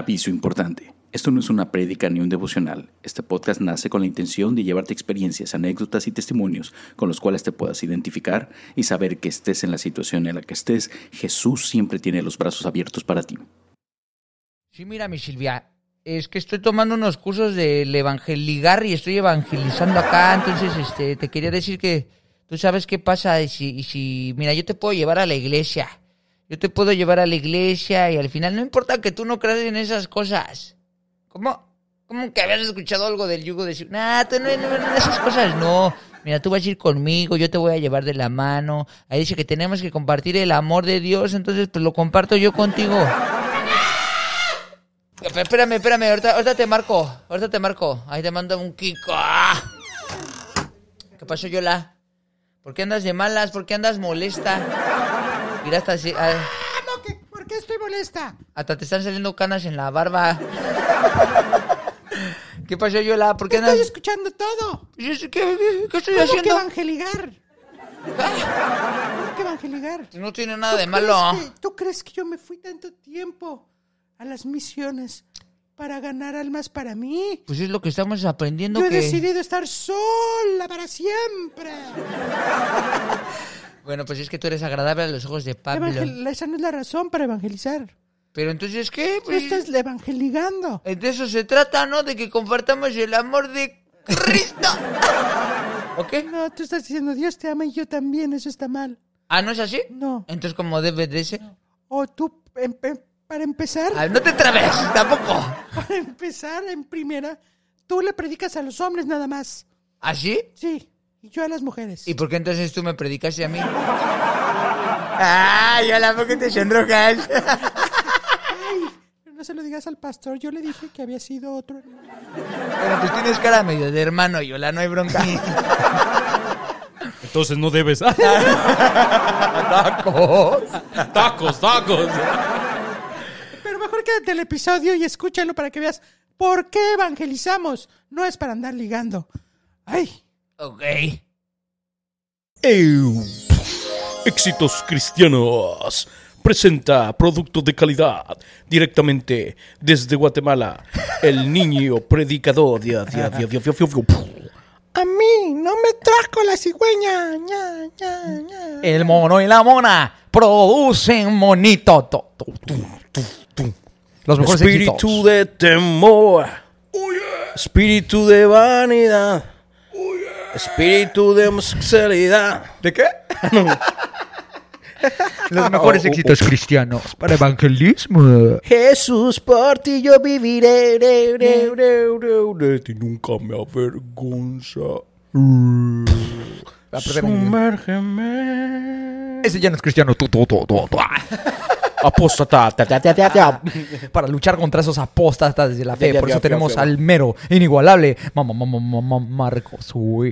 Aviso importante. Esto no es una prédica ni un devocional. Este podcast nace con la intención de llevarte experiencias, anécdotas y testimonios con los cuales te puedas identificar y saber que estés en la situación en la que estés, Jesús siempre tiene los brazos abiertos para ti. Sí, mira, mi Silvia, es que estoy tomando unos cursos del evangeligar y estoy evangelizando acá, entonces este, te quería decir que tú sabes qué pasa y si, y si, mira, yo te puedo llevar a la iglesia, yo te puedo llevar a la iglesia y al final no importa que tú no creas en esas cosas. ¿Cómo? ¿Cómo que habías escuchado algo del yugo de Nah, tú no, no, no, esas cosas no. Mira, tú vas a ir conmigo, yo te voy a llevar de la mano. Ahí dice que tenemos que compartir el amor de Dios, entonces pues lo comparto yo contigo. Espérame, espérame, ahorita, ahorita te marco, ahorita te marco. Ahí te mando un kiko. ¡Ah! ¿Qué pasó, Yola? ¿Por qué andas de malas? ¿Por qué andas molesta? Mira, hasta así. ah, No, que- ¿por qué estoy molesta? hasta te están saliendo canas en la barba. ¿Qué pasó, Yola? ¿Por qué andas...? Estoy escuchando todo. ¿Qué, qué- qué- estoy ¿Cómo que haciendo? evangeligar? ¿Cómo que evangeligar? No tiene nada de ¿Tú malo. crees que- ¿Tú crees que yo me fui tanto tiempo a las misiones para ganar almas para mí? Pues es lo que estamos aprendiendo Yo he que... decidido estar sola para siempre. Bueno, pues es que tú eres agradable a los ojos de Pablo. Evangel- esa no es la razón para evangelizar. Pero entonces, ¿qué? Tú Pues, estás evangeligando. De eso se trata, ¿no? De que compartamos el amor de Cristo. ¿Ok? No, tú estás diciendo Dios te ama y yo también. Eso está mal. Ah, ¿no es así? No. Entonces, ¿cómo debe de ser? O tú, em- em- para empezar, Ah, no te trabes, tampoco. para empezar en primera, tú le predicas a los hombres nada más. ¿Así? Sí. Y yo a las mujeres. ¿Y por qué entonces tú me predicaste a mí? ¡Ay, hola, ¿por qué te sonrojas? Ay, no se lo digas al pastor. Yo le dije que había sido otro. Bueno, pues tienes cara medio de hermano, Yola, no hay bronca. Entonces no debes. ¡Tacos! tacos, tacos. Pero mejor quédate el episodio y escúchalo para que veas por qué evangelizamos. No es para andar ligando. Ay, Ok. Eu. Éxitos Cristianos presenta producto de calidad directamente desde Guatemala. El niño predicador. Dia, dia, dia, dia, dia, dia, dia. a mí no me trajo la cigüeña. Ña, ña, ña. El mono y la mona producen monito. Tu, tu, tu, tu. Los mejores Espíritu éxitos. de temor. Espíritu de vanidad. Espíritu de homosexualidad. ¿De qué? Los mejores éxitos cristianos para evangelismo. Jesús, por ti yo viviré. re, re, re, re, De ti nunca me avergonza. Sumérgeme. Ese ya no es cristiano. Tu, tu, tu. Apóstata. ta, ta, ta, ta, ta. Para luchar contra esos apóstatas de la fe. Por eso tenemos al mero, inigualable, Marcos. Una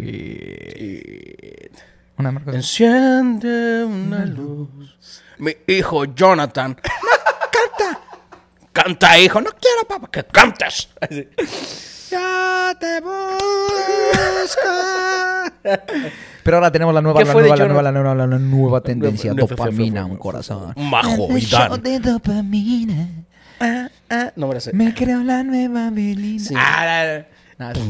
Marcos. Enciende una luz. Mi hijo Jonathan. canta. Canta, hijo. No quiero, papá, que cantes. Ya te busco. Pero ahora tenemos la nueva, ¿Qué la nueva, la nueva, la nueva, la nueva, tendencia. Dopamina, un corazón. Majo y Dan. de dopamina. No me la sé. Me creo la nueva. Ah, no, no,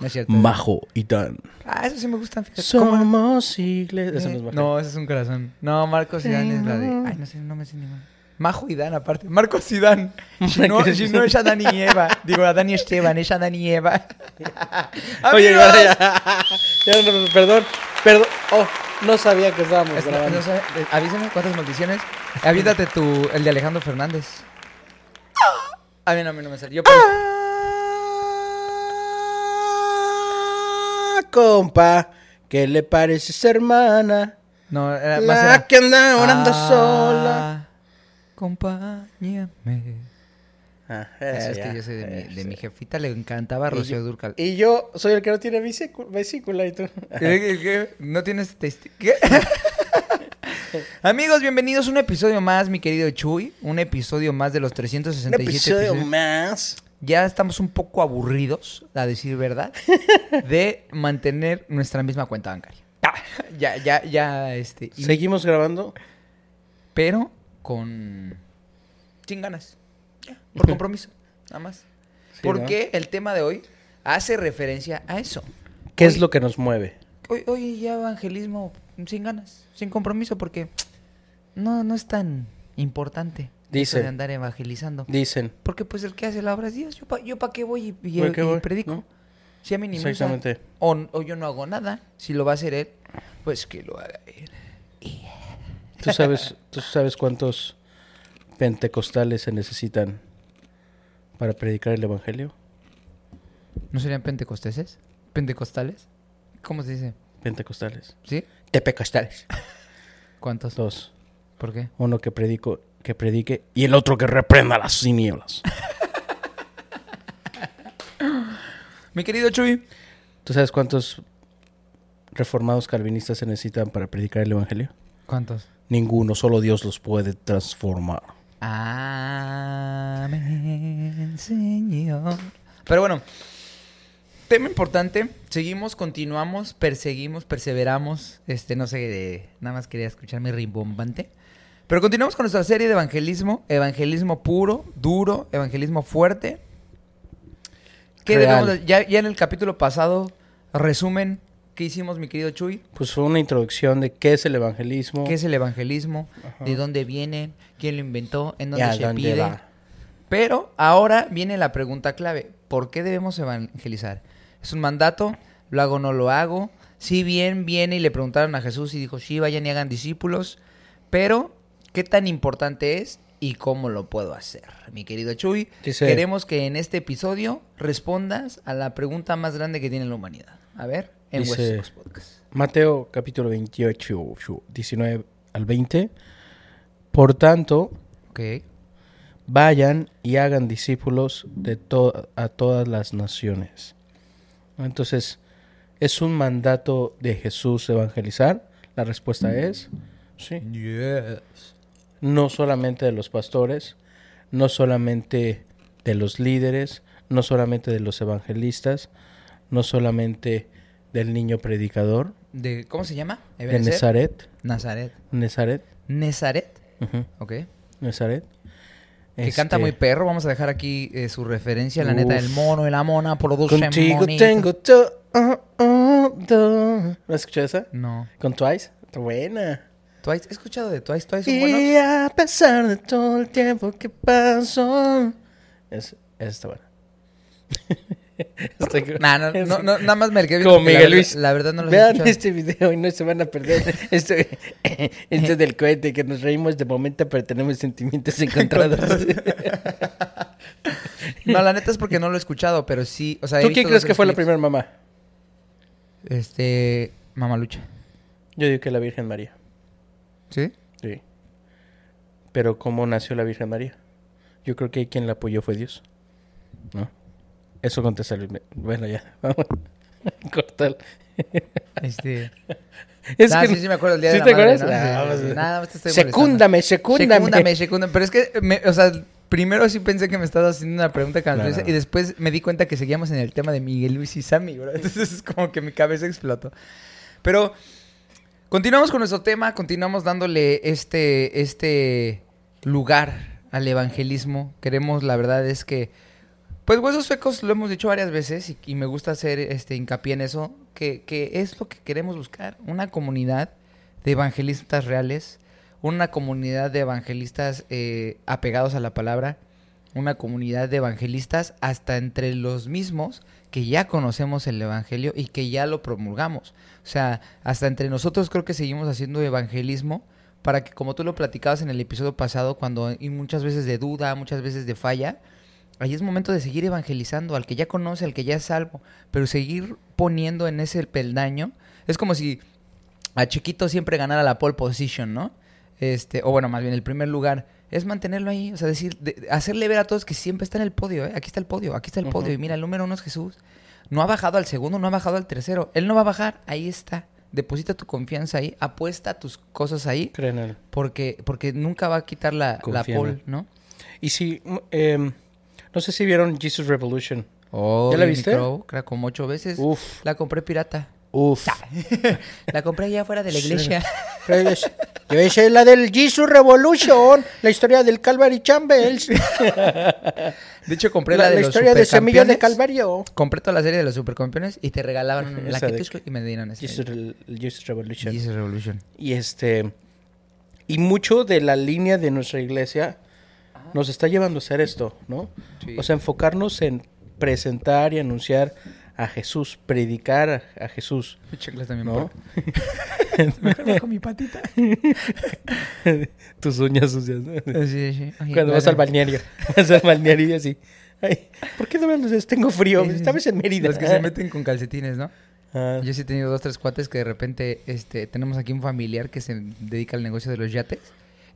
no, es cierto. Majo y Dan. Ah, eso sí me gustan. Somos iglesia. Eso no es Majo. No, ese es un corazón. No, Marcos y Dan es la de. Ay, no sé, no me sé ni mal. Majo y Dan, aparte. Marcos y Dan. Si no, si no es Adán y Eva. Digo, Adán y Esteban, es Adán y Eva. Oye, ya, ya, ya, no, perdón, perdón. Oh, no sabía que estábamos Es- grabando. no sé, eh, avísame cuántas maldiciones. Aviéntate tu, el de Alejandro Fernández. A mí no, a mí no me salió. pues. Ah, compa, ¿qué le parece esa hermana? No, era más La era- que anda orando Ah, sola. Acompáñame. Ah, Es que yo soy de mi, de mi jefita, le encantaba Rocío yo- Durcal. Y yo soy el que no tiene vesícula, y tú. ¿No tienes ¿Qué? Amigos, bienvenidos a un episodio más, mi querido Chuy. Un episodio más de los Un 367 episodio episodios. más. Ya estamos un poco aburridos, a decir verdad, de mantener nuestra misma cuenta bancaria. Ah, Ya, ya, ya, este. y- Seguimos grabando. pero con. Sin ganas. Por compromiso, nada más. Sí, Porque el tema de hoy hace referencia a eso. ¿Qué es lo que nos mueve? Hoy, hoy ya evangelismo sin ganas, sin compromiso, porque no, no es tan importante Dice. eso de andar evangelizando. Dicen. Porque pues el que hace la obra es Dios. ¿Yo para yo pa qué voy y, y- ¿Para qué y voy? predico? ¿No? Si a mí ni. Exactamente. O, o yo no hago nada. Si lo va a hacer él, pues que lo haga él. ¿Tú sabes, ¿Tú sabes cuántos pentecostales se necesitan para predicar el evangelio? ¿No serían pentecosteses? ¿Pentecostales? ¿Cómo se dice? Pentecostales. ¿Sí? Tepecostales. ¿Cuántos? Dos. ¿Por qué? Uno que predico, que predique y el otro que reprenda las tinieblas. Mi querido Chuy. ¿Tú sabes cuántos reformados calvinistas se necesitan para predicar el evangelio? ¿Cuántos? Ninguno, solo Dios los puede transformar. Amén, Señor. Pero bueno, tema importante. Seguimos, continuamos, perseguimos, perseveramos. Este, no sé, de- nada más quería escuchar mi rimbombante. Pero continuamos con nuestra serie de evangelismo. Evangelismo puro, duro, evangelismo fuerte. ¿Qué Real. debemos de- ya, ya en el capítulo pasado, resumen, ¿qué hicimos, mi querido Chuy? Pues fue una introducción de qué es el evangelismo. ¿Qué es el evangelismo? Ajá. ¿De dónde viene? ¿Quién lo inventó? ¿En dónde se dónde pide? va. Pero ahora viene la pregunta clave. ¿Por qué debemos evangelizar? ¿Es un mandato? ¿Lo hago o no lo hago? Si bien viene y le preguntaron a Jesús y dijo, sí, vayan y hagan discípulos. Pero, ¿qué tan importante es y cómo lo puedo hacer? Mi querido Chuy, queremos que en este episodio respondas a la pregunta más grande que tiene la humanidad. A ver, en Dice- Podcast. Mateo capítulo 28, 19 al 20. Por tanto, Ok. Vayan y hagan discípulos de to- a todas las naciones. Entonces, ¿es un mandato de Jesús evangelizar? La respuesta es sí. No solamente de los pastores, no solamente de los líderes, no solamente de los evangelistas, no solamente del niño predicador, De, ¿Cómo se llama? de. Nazaret, Nazaret. Nazaret, Nazaret. ujú, Ok. Nazaret. Que canta Este, muy perro. Vamos a dejar aquí eh, su referencia. La neta, Uf. el mono y la mona producen Contigo monito. tengo todo. ¿No has escuchado esa? No. ¿Con Twice? Está buena. Twice, he escuchado de Twice. Twice son buenos. Y a pesar de todo el tiempo que pasó. Es, está buena. Está cu- Nah, no, no, no, nada más me quedé Como la Miguel verdad- Luis. La verdad no lo Vean este video y no se van a perder este, este del cohete que nos reímos de momento pero tenemos sentimientos encontrados. No, la neta es porque no lo he escuchado, pero sí. O sea, ¿Tú quién crees que fue la primera mamá? Este. Mamalucha. Yo digo que la Virgen María. ¿Sí? Sí. Pero ¿cómo nació la Virgen María? Yo creo que quien la apoyó fue Dios. ¿No? Eso contesta Luis. Bueno, ya. Vamos. Cortar. Este. Es Ah, que- sí, sí, me acuerdo el día ¿Sí de te la madre, acuerdas? ¿no? Ah, sí, pues, más te estoy Secúndame, secúndame. Secúndame, secúndame. Pero es que, me- o sea, primero sí pensé que me estabas haciendo una pregunta No, canadiense no. y después me di cuenta que seguíamos en el tema de Miguel Luis y Sammy, bro. Entonces es como que mi cabeza explotó. Pero continuamos con nuestro tema, continuamos dándole este, este lugar al evangelismo. Queremos, la verdad es que, pues Huesos Suecos lo hemos dicho varias veces y, me gusta hacer este hincapié en eso, que, que es lo que queremos buscar, una comunidad de evangelistas reales, una comunidad de evangelistas eh, apegados a la palabra, una comunidad de evangelistas hasta entre los mismos que ya conocemos el Evangelio y que ya lo promulgamos. O sea, hasta entre nosotros creo que seguimos haciendo evangelismo para que, como tú lo platicabas en el episodio pasado, cuando y muchas veces de duda, muchas veces de falla, ahí es momento de seguir evangelizando al que ya conoce, al que ya es salvo, pero seguir poniendo en ese peldaño. Es como si a Chiquito siempre ganara la pole position, ¿no? Este, o bueno, más bien el primer lugar, es mantenerlo ahí, o sea, decir, de- hacerle ver a todos que siempre está en el podio, ¿eh? Aquí está el podio, aquí está el podio, y mira, el número uno es Jesús. No ha bajado al segundo, no ha bajado al tercero. Él no va a bajar, ahí está. Deposita tu confianza ahí, apuesta tus cosas ahí, Cree en él. porque, porque nunca va a quitar la, la pole. ¿no? Y si, em, no sé si vieron Jesus Revolution. Oh, ¿Ya la viste? Crow, creo, como ocho veces. Uf, La compré pirata. uf. La compré allá afuera de la Sí. iglesia. Debe ser la del Jesus Revolution, la historia del Calvary Chambers, De hecho, compré la, la, de la los historia de Semilla de. Calvario. Compré toda la serie de los supercampeones y te regalaban la Esa de Ketusco y me dieron esa. Jesus, Re- Jesus Revolution. Jesus Revolution. Y este y mucho de la línea de nuestra iglesia nos está llevando a hacer esto, ¿no? Sí. O sea, enfocarnos en presentar y anunciar a Jesús, predicar a, a Jesús, Mi chanclas también. ¿no? Con mi patita. Tus uñas sucias. ¿no? Sí, sí. Cuando vas al balneario, vas al balneario y así. Ay, ¿por qué no me haces? Tengo frío. Estabas en Mérida. Los que se meten con calcetines, ¿no? Ah, Yo sí he tenido dos, tres cuates que de repente este, tenemos aquí un familiar que se dedica al negocio de los yates.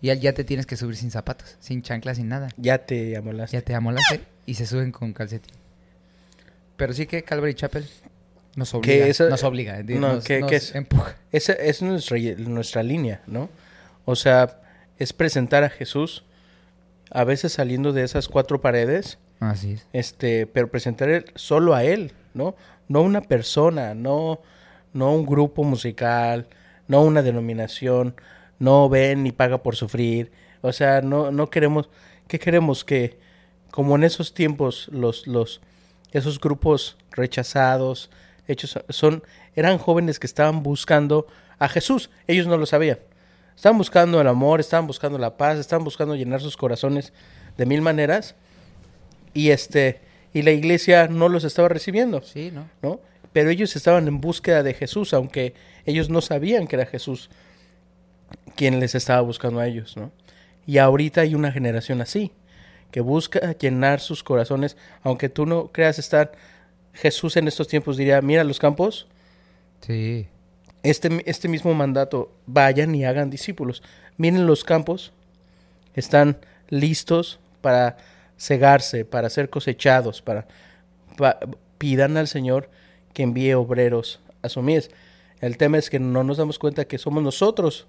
Y al yate tienes que subir sin zapatos, sin chanclas, sin nada. ya te amolaste. Ya te amolaste y se suben con calcetín. Pero sí que Calvary Chapel nos obliga. eso- nos obliga. di- no, nos, ¿qué- nos es? empuja. Esa es nuestra, nuestra línea, ¿no? O sea, es presentar a Jesús, a veces saliendo de esas cuatro paredes, Así es. este, pero presentar solo a él, ¿no? No una persona, no, no un grupo musical, no una denominación, no ven ni paga por sufrir. O sea, no, no queremos, ¿qué queremos? Que como en esos tiempos los, los, esos grupos rechazados, hechos, son, eran jóvenes que estaban buscando a Jesús, ellos no lo sabían. Estaban buscando el amor, estaban buscando la paz, estaban buscando llenar sus corazones de mil maneras y este y la iglesia no los estaba recibiendo, Sí, ¿no? ¿no? Pero ellos estaban en búsqueda de Jesús, aunque ellos no sabían que era Jesús quien les estaba buscando a ellos, ¿no? Y ahorita hay una generación así, que busca llenar sus corazones, aunque tú no creas estar Jesús en estos tiempos diría, mira los campos, Sí. este, este mismo mandato, vayan y hagan discípulos. Miren los campos, están listos para cegarse, para ser cosechados, para, pa- pidan al Señor que envíe obreros a su mies. El tema es que no nos damos cuenta que somos nosotros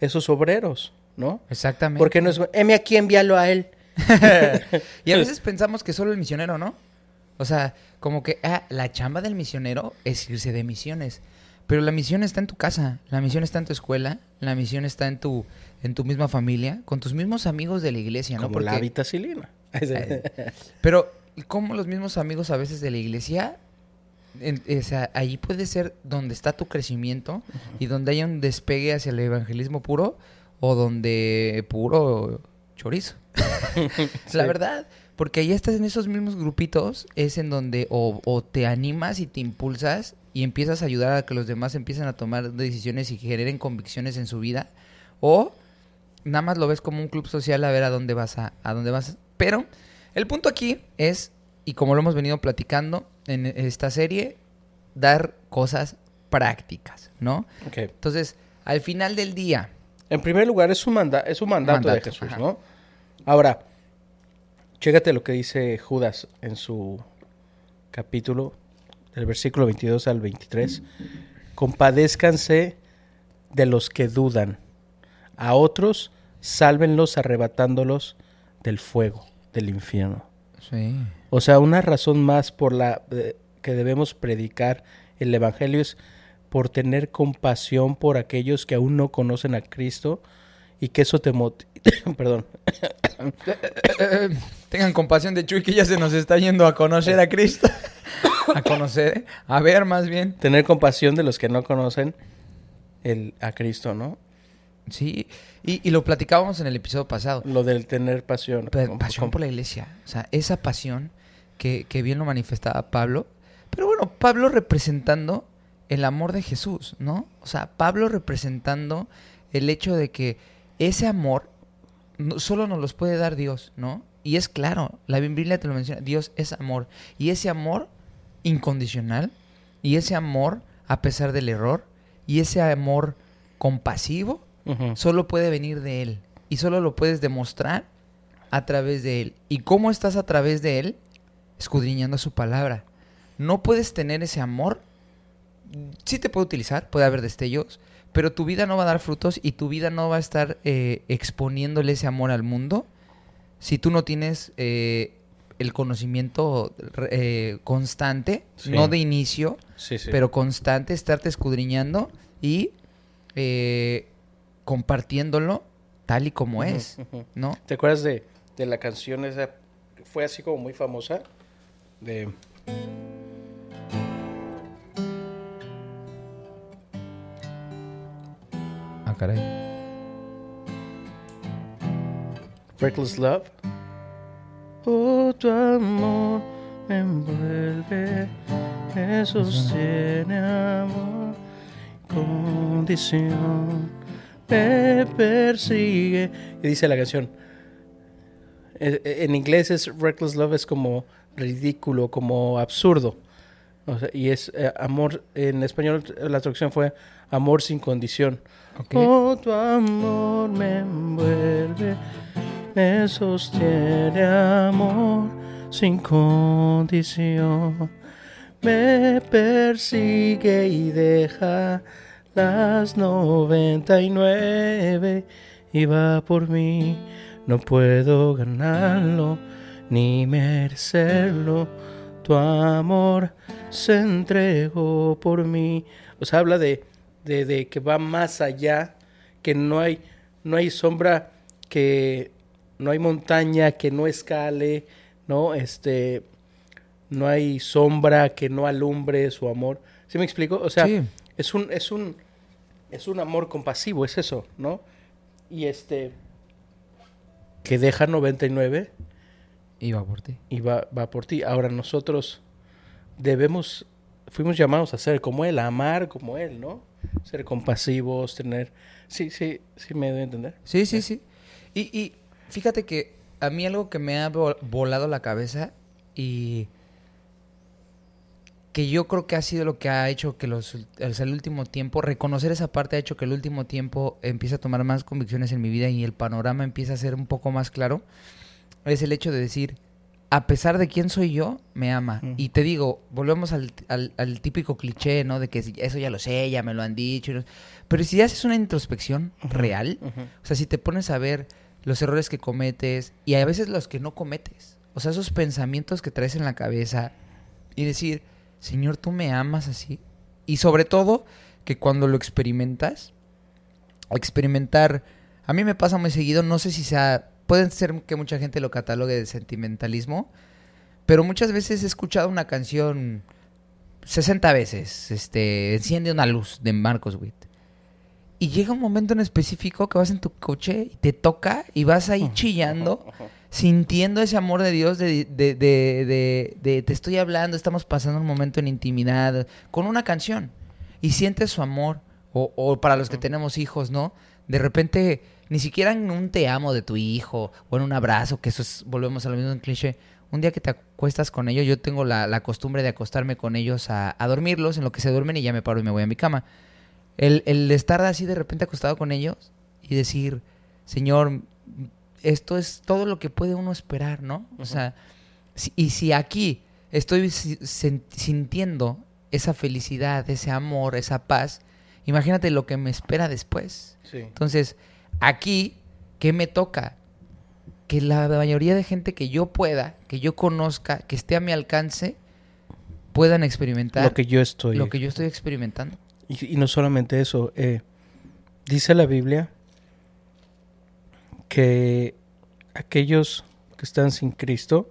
esos obreros, ¿no? Exactamente. Porque no es, heme aquí, envíalo a él. y a veces pensamos que solo el misionero, ¿no? O sea, como que ah, la chamba del misionero es irse de misiones. Pero la misión está en tu casa, la misión está en tu escuela, la misión está en tu, en tu misma familia, con tus mismos amigos de la iglesia, ¿no? Como la Porque- vitacilina. Pero, como los mismos amigos a veces de la iglesia, en- o sea, ahí puede ser donde está tu crecimiento y donde haya un despegue hacia el evangelismo puro o donde puro chorizo. La verdad, porque ahí estás en esos mismos grupitos, es en donde o, o te animas y te impulsas y empiezas a ayudar a que los demás empiecen a tomar decisiones y generen convicciones en su vida, o nada más lo ves como un club social a ver a dónde vas a, a dónde vas. Pero el punto aquí es, y como lo hemos venido platicando en esta serie, dar cosas prácticas, ¿no? Entonces, al final del día, En primer lugar, es un, manda es un mandato, de Jesús, ajá. ¿no? Ahora, chécate lo que dice Judas en su capítulo, del versículo 22 al 23. Compadézcanse de los que dudan. A otros, sálvenlos arrebatándolos del fuego, del infierno. sí, O sea, una razón más por la eh, que debemos predicar el evangelio es por tener compasión por aquellos que aún no conocen a Cristo y que eso te motive, perdón, tengan compasión de Chuy que ya se nos está yendo a conocer a Cristo. a conocer, a ver más bien. tener compasión de los que no conocen el, a Cristo, ¿no? Sí, y, y lo platicábamos en el episodio pasado. Lo del tener pasión. Pasión por la iglesia. O sea, esa pasión que, que bien lo manifestaba Pablo. Pero bueno, Pablo representando el amor de Jesús, ¿no? O sea, Pablo representando el hecho de que ese amor solo nos los puede dar Dios, ¿no? Y es claro, la Biblia te lo menciona, Dios es amor. Y ese amor incondicional, y ese amor a pesar del error, y ese amor compasivo, solo puede venir de Él. Y solo lo puedes demostrar a través de Él. ¿Y cómo estás a través de Él? Escudriñando su palabra. No puedes tener ese amor. Sí te puede utilizar, puede haber destellos, pero tu vida no va a dar frutos y tu vida no va a estar eh, exponiéndole ese amor al mundo si tú no tienes eh, el conocimiento eh, constante, Sí. no de inicio, Sí, sí. pero constante, estarte escudriñando y compartiéndolo tal y como es. ¿no? ¿Te acuerdas de, de la canción esa? Fue así como muy famosa. De. Ah, caray. Reckless Love. Oh, tu amor me envuelve, me sostiene amor, condición, me persigue. Y dice la canción. eh, eh, En inglés es Reckless Love es como ridículo, como absurdo. O sea, y es eh, amor, en español la traducción fue amor sin condición. Ok. Oh, tu amor me envuelve, me sostiene amor sin condición. Me persigue y deja las 99 y va por mí. No puedo ganarlo ni merecerlo. Tu amor se entregó por mí. O sea, habla de, de, de que va más allá, que no hay, no hay sombra, que no hay montaña que no escale, ¿no? Este, no hay sombra que no alumbre su amor. ¿Sí me explico? O sea, Sí. es un, es un, es un amor compasivo, es eso, ¿no? Y este, que deja 99 Iba por ti. y va, va por ti. Ahora nosotros debemos, fuimos llamados a ser como Él, a amar como Él, ¿no? Ser compasivos, tener... Sí, sí, sí me doy a entender. Sí, sí, sí. Y, y fíjate que a mí algo que me ha vo- volado la cabeza y que yo creo que ha sido lo que ha hecho que los, o sea, el último tiempo, reconocer esa parte ha hecho que el último tiempo empiece a tomar más convicciones en mi vida y el panorama empieza a ser un poco más claro, es el hecho de decir, a pesar de quién soy yo, me ama. Y te digo, volvemos al, al- al típico cliché, ¿no? De que eso ya lo sé, ya me lo han dicho. Pero si haces una introspección real, o sea, si te pones a ver los errores que cometes y a veces los que no cometes, o sea, esos pensamientos que traes en la cabeza y decir, Señor, tú me amas así. Y sobre todo, que cuando lo experimentas, experimentar, a mí me pasa muy seguido, no sé si sea, puede ser que mucha gente lo catalogue de sentimentalismo, pero muchas veces he escuchado una canción 60 veces, este, enciende una luz de Marcos Witt. Y llega un momento en específico que vas en tu coche y te toca y vas ahí chillando, sintiendo ese amor de Dios, de, de, de, de- de te estoy hablando, estamos pasando un momento en intimidad, con una canción. Y sientes su amor. O, o para los que tenemos hijos, ¿no? De repente, ni siquiera en un te amo de tu hijo o en un abrazo, que eso es, volvemos a lo mismo en cliché. Un día que te acuestas con ellos, yo tengo la, la costumbre de acostarme con ellos a, a dormirlos, en lo que se duermen y ya me paro y me voy a mi cama. El, el estar así de repente acostado con ellos y decir, Señor, esto es todo lo que puede uno esperar, ¿no? O sea, si- y si aquí estoy sintiendo esa felicidad, ese amor, esa paz, imagínate lo que me espera después. Sí. Entonces, aquí, ¿qué me toca? Que la mayoría de gente que yo pueda, que yo conozca, que esté a mi alcance, puedan experimentar Lo que yo estoy. lo que yo estoy experimentando. Y, y no solamente eso, eh, dice la Biblia que aquellos que están sin Cristo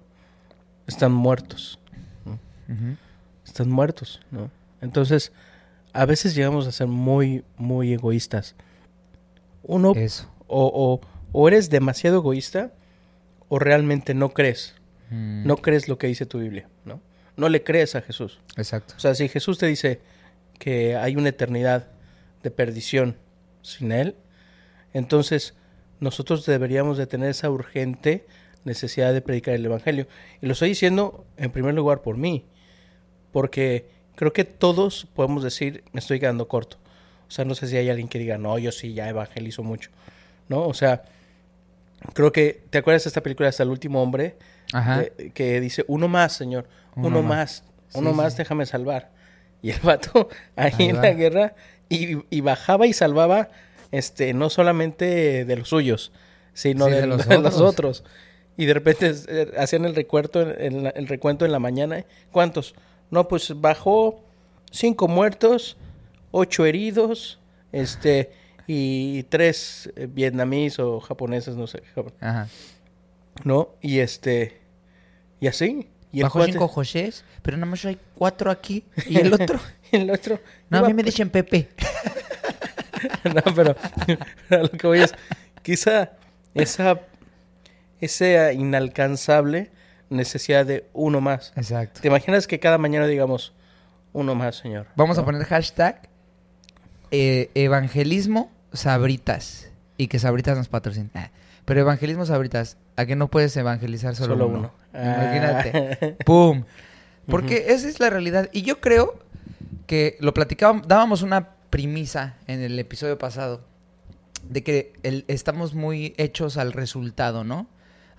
están muertos, están muertos, ¿no? Entonces, a veces llegamos a ser muy, muy egoístas. Uno, Eso. o, o, o eres demasiado egoísta, o realmente no crees, Mm, no crees lo que dice tu Biblia, ¿no? No le crees a Jesús. Exacto. O sea, si Jesús te dice que hay una eternidad de perdición sin Él, entonces nosotros deberíamos de tener esa urgente necesidad de predicar el Evangelio. Y lo estoy diciendo en primer lugar por mí, porque creo que todos podemos decir, me estoy quedando corto. O sea, no sé si hay alguien que diga, no, yo sí ya evangelizo mucho. ¿No? O sea, creo que, ¿te acuerdas de esta película hasta el último hombre? Ajá. de- que dice, uno más, señor, uno, Uno más, uno sí, más, sí. déjame salvar. Y el vato ahí, Ahí en va. la guerra y, y bajaba y salvaba este no solamente de los suyos, sino Sí, de, de los de los otros. otros. Y de repente eh, hacían el recuento el recuento en la mañana. ¿Cuántos? No, pues bajó cinco muertos, ocho heridos, este y tres eh, vietnamíes o japoneses, no sé, Ajá. ¿no? Y este, y así. Y Bajo cuate- cinco Josés, pero nada más hay cuatro aquí. ¿Y el otro? el otro. No, a mí me dicen Pepe. no, pero lo que voy es, quizá esa, esa inalcanzable necesidad de uno más. Exacto. ¿Te imaginas que cada mañana digamos, uno más, señor? Vamos a poner hashtag eh, evangelismo sabritas. Y que sabritas nos patrocina. Ah, Pero evangelismo sabritas. ¿A que no puedes evangelizar solo, Solo uno? uno. Imagínate. Ah. ¡Pum! Porque esa es la realidad. Y yo creo que lo platicábamos, dábamos una premisa en el episodio pasado. De que el- estamos muy hechos al resultado, ¿no?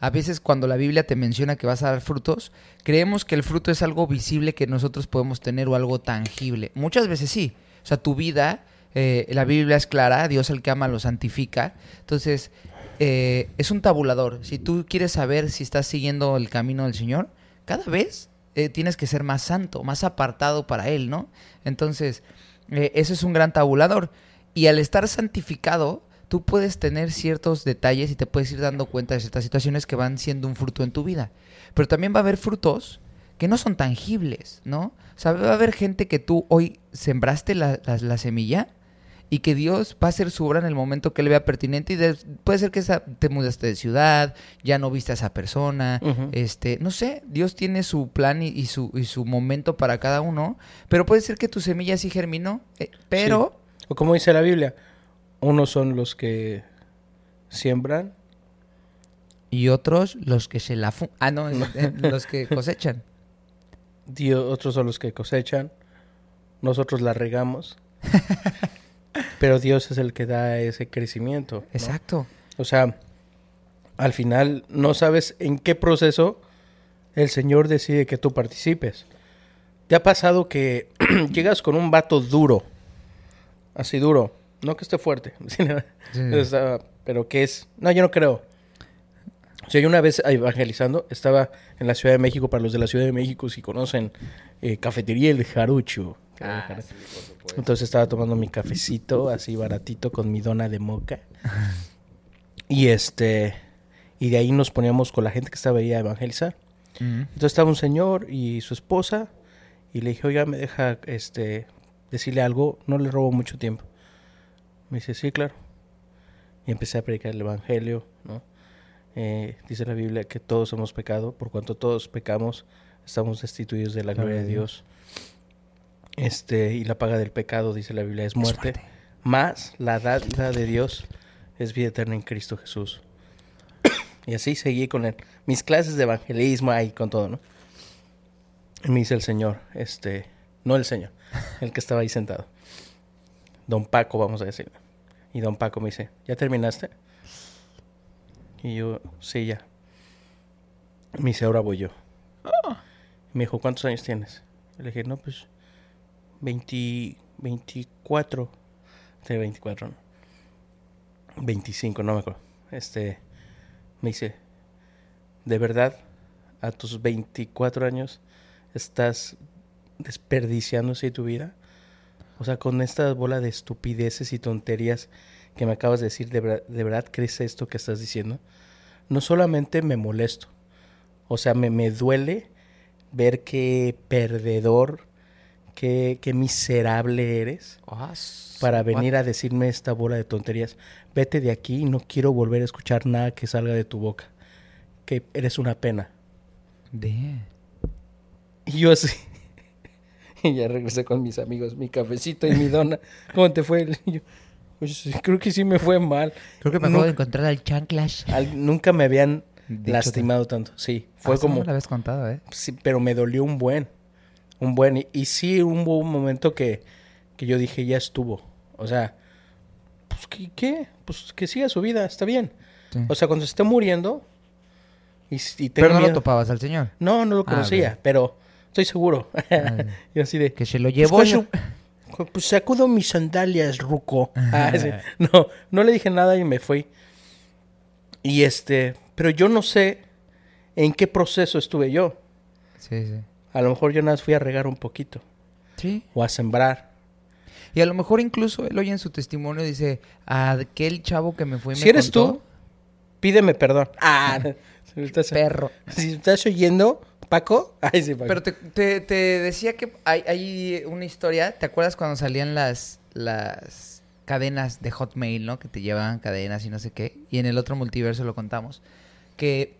A veces cuando la Biblia te menciona que vas a dar frutos, creemos que el fruto es algo visible que nosotros podemos tener o algo tangible. Muchas veces sí. O sea, tu vida, eh, la Biblia es clara, Dios el que ama lo santifica. Entonces, eh, es un tabulador. Si tú quieres saber si estás siguiendo el camino del Señor, cada vez eh, tienes que ser más santo, más apartado para Él, ¿no? Entonces, eso es un gran tabulador. Y al estar santificado, tú puedes tener ciertos detalles y te puedes ir dando cuenta de ciertas situaciones que van siendo un fruto en tu vida. Pero también va a haber frutos que no son tangibles, ¿no? O sea, va a haber gente que tú hoy sembraste la semilla y que Dios va a hacer su obra en el momento que le vea pertinente y de- puede ser que esa- te mudaste de ciudad, ya no viste a esa persona, este, no sé, Dios tiene su plan y, y su, y su momento para cada uno, pero puede ser que tu semilla sí germinó, eh, pero... O como dice la Biblia, unos son los que siembran Y otros los que se la... fu- Ah, no, es- eh, los que cosechan. Dios, otros son los que cosechan, nosotros la regamos, pero Dios es el que da ese crecimiento. ¿no? Exacto. O sea, al final no sabes en qué proceso el Señor decide que tú participes. ¿Te ha pasado que llegas con un vato duro? Así duro. No que esté fuerte. sino- Sí. pero que es... No, yo no creo. O sea, yo una vez evangelizando, estaba en la Ciudad de México, para los de la Ciudad de México, si conocen, eh, Cafetería El Jarucho. Entonces estaba tomando mi cafecito, así baratito, con mi dona de moca. Y este... Y de ahí nos poníamos con la gente que estaba ahí a evangelizar. Entonces estaba un señor y su esposa y le dije, oiga, me deja este decirle algo, no le robo mucho tiempo. Me dice, sí, claro. Y empecé a predicar el Evangelio, ¿no? Eh, dice la Biblia que todos hemos pecado, por cuanto todos pecamos, estamos destituidos de la gloria de Dios. Este, y la paga del pecado, dice la Biblia, es muerte. Más la dádiva de Dios es vida eterna en Cristo Jesús. Y así seguí con el- mis clases de evangelismo ahí con todo, ¿no? Y me dice el señor, este, no el señor, el que estaba ahí sentado. Don Paco, vamos a decirle. Y don Paco me dice, ¿ya terminaste? Y yo, sí, ya. Me dice, ahora voy yo. Me dijo, ¿cuántos años tienes? Le dije, no, pues, 20, 24. Tenía 24, ¿no? 25, no me acuerdo. Este, me dice, ¿de verdad a tus 24 años estás desperdiciando tu vida? O sea, con esta bola de estupideces y tonterías que me acabas de decir, ¿de, verdad- ¿de verdad crees esto que estás diciendo? No solamente me molesto, o sea, me, me duele ver qué perdedor, qué, qué miserable eres para venir a decirme esta bola de tonterías. Vete de aquí y no quiero volver a escuchar nada que salga de tu boca. Que eres una pena. De... Y yo así. y ya regresé con mis amigos, mi cafecito y mi dona. ¿Cómo te fue? Y yo, "Pues, creo que sí me fue mal. Creo que me acabo de nunca, encontrar al chanclas. al- nunca me habían lastimado tanto. Sí, Ah, fue eso no como... me lo habías contado, ¿eh? Sí, pero me dolió un buen. Un buen. Y, y sí hubo un momento que, que yo dije, ya estuvo. O sea, pues ¿qué? qué? Pues que siga su vida, está bien. Sí. O sea, cuando se esté muriendo y, y Pero no lo topabas al señor. No, no lo Ah, conocía, pero estoy seguro. Ah, y así de... que se lo Pues, llevó su... co- Pues sacudo mis sandalias, ruco. Ah, sí. No, no le dije nada y me fui. Y este, pero yo no sé en qué proceso estuve yo. Sí, sí. A lo mejor yo nada más fui a regar un poquito Sí. o a sembrar. Y a lo mejor incluso él hoy en su testimonio dice, a aquel chavo que me fue y me Si eres contó, tú, pídeme perdón. Ah, si me estás, perro. si me estás oyendo, Paco. Ay, sí, Paco. Pero te, te- te decía que hay, hay una historia, ¿te acuerdas cuando salían las, las cadenas de Hotmail, ¿no? Que te llevaban cadenas y no sé qué. Y en el otro multiverso lo contamos. Que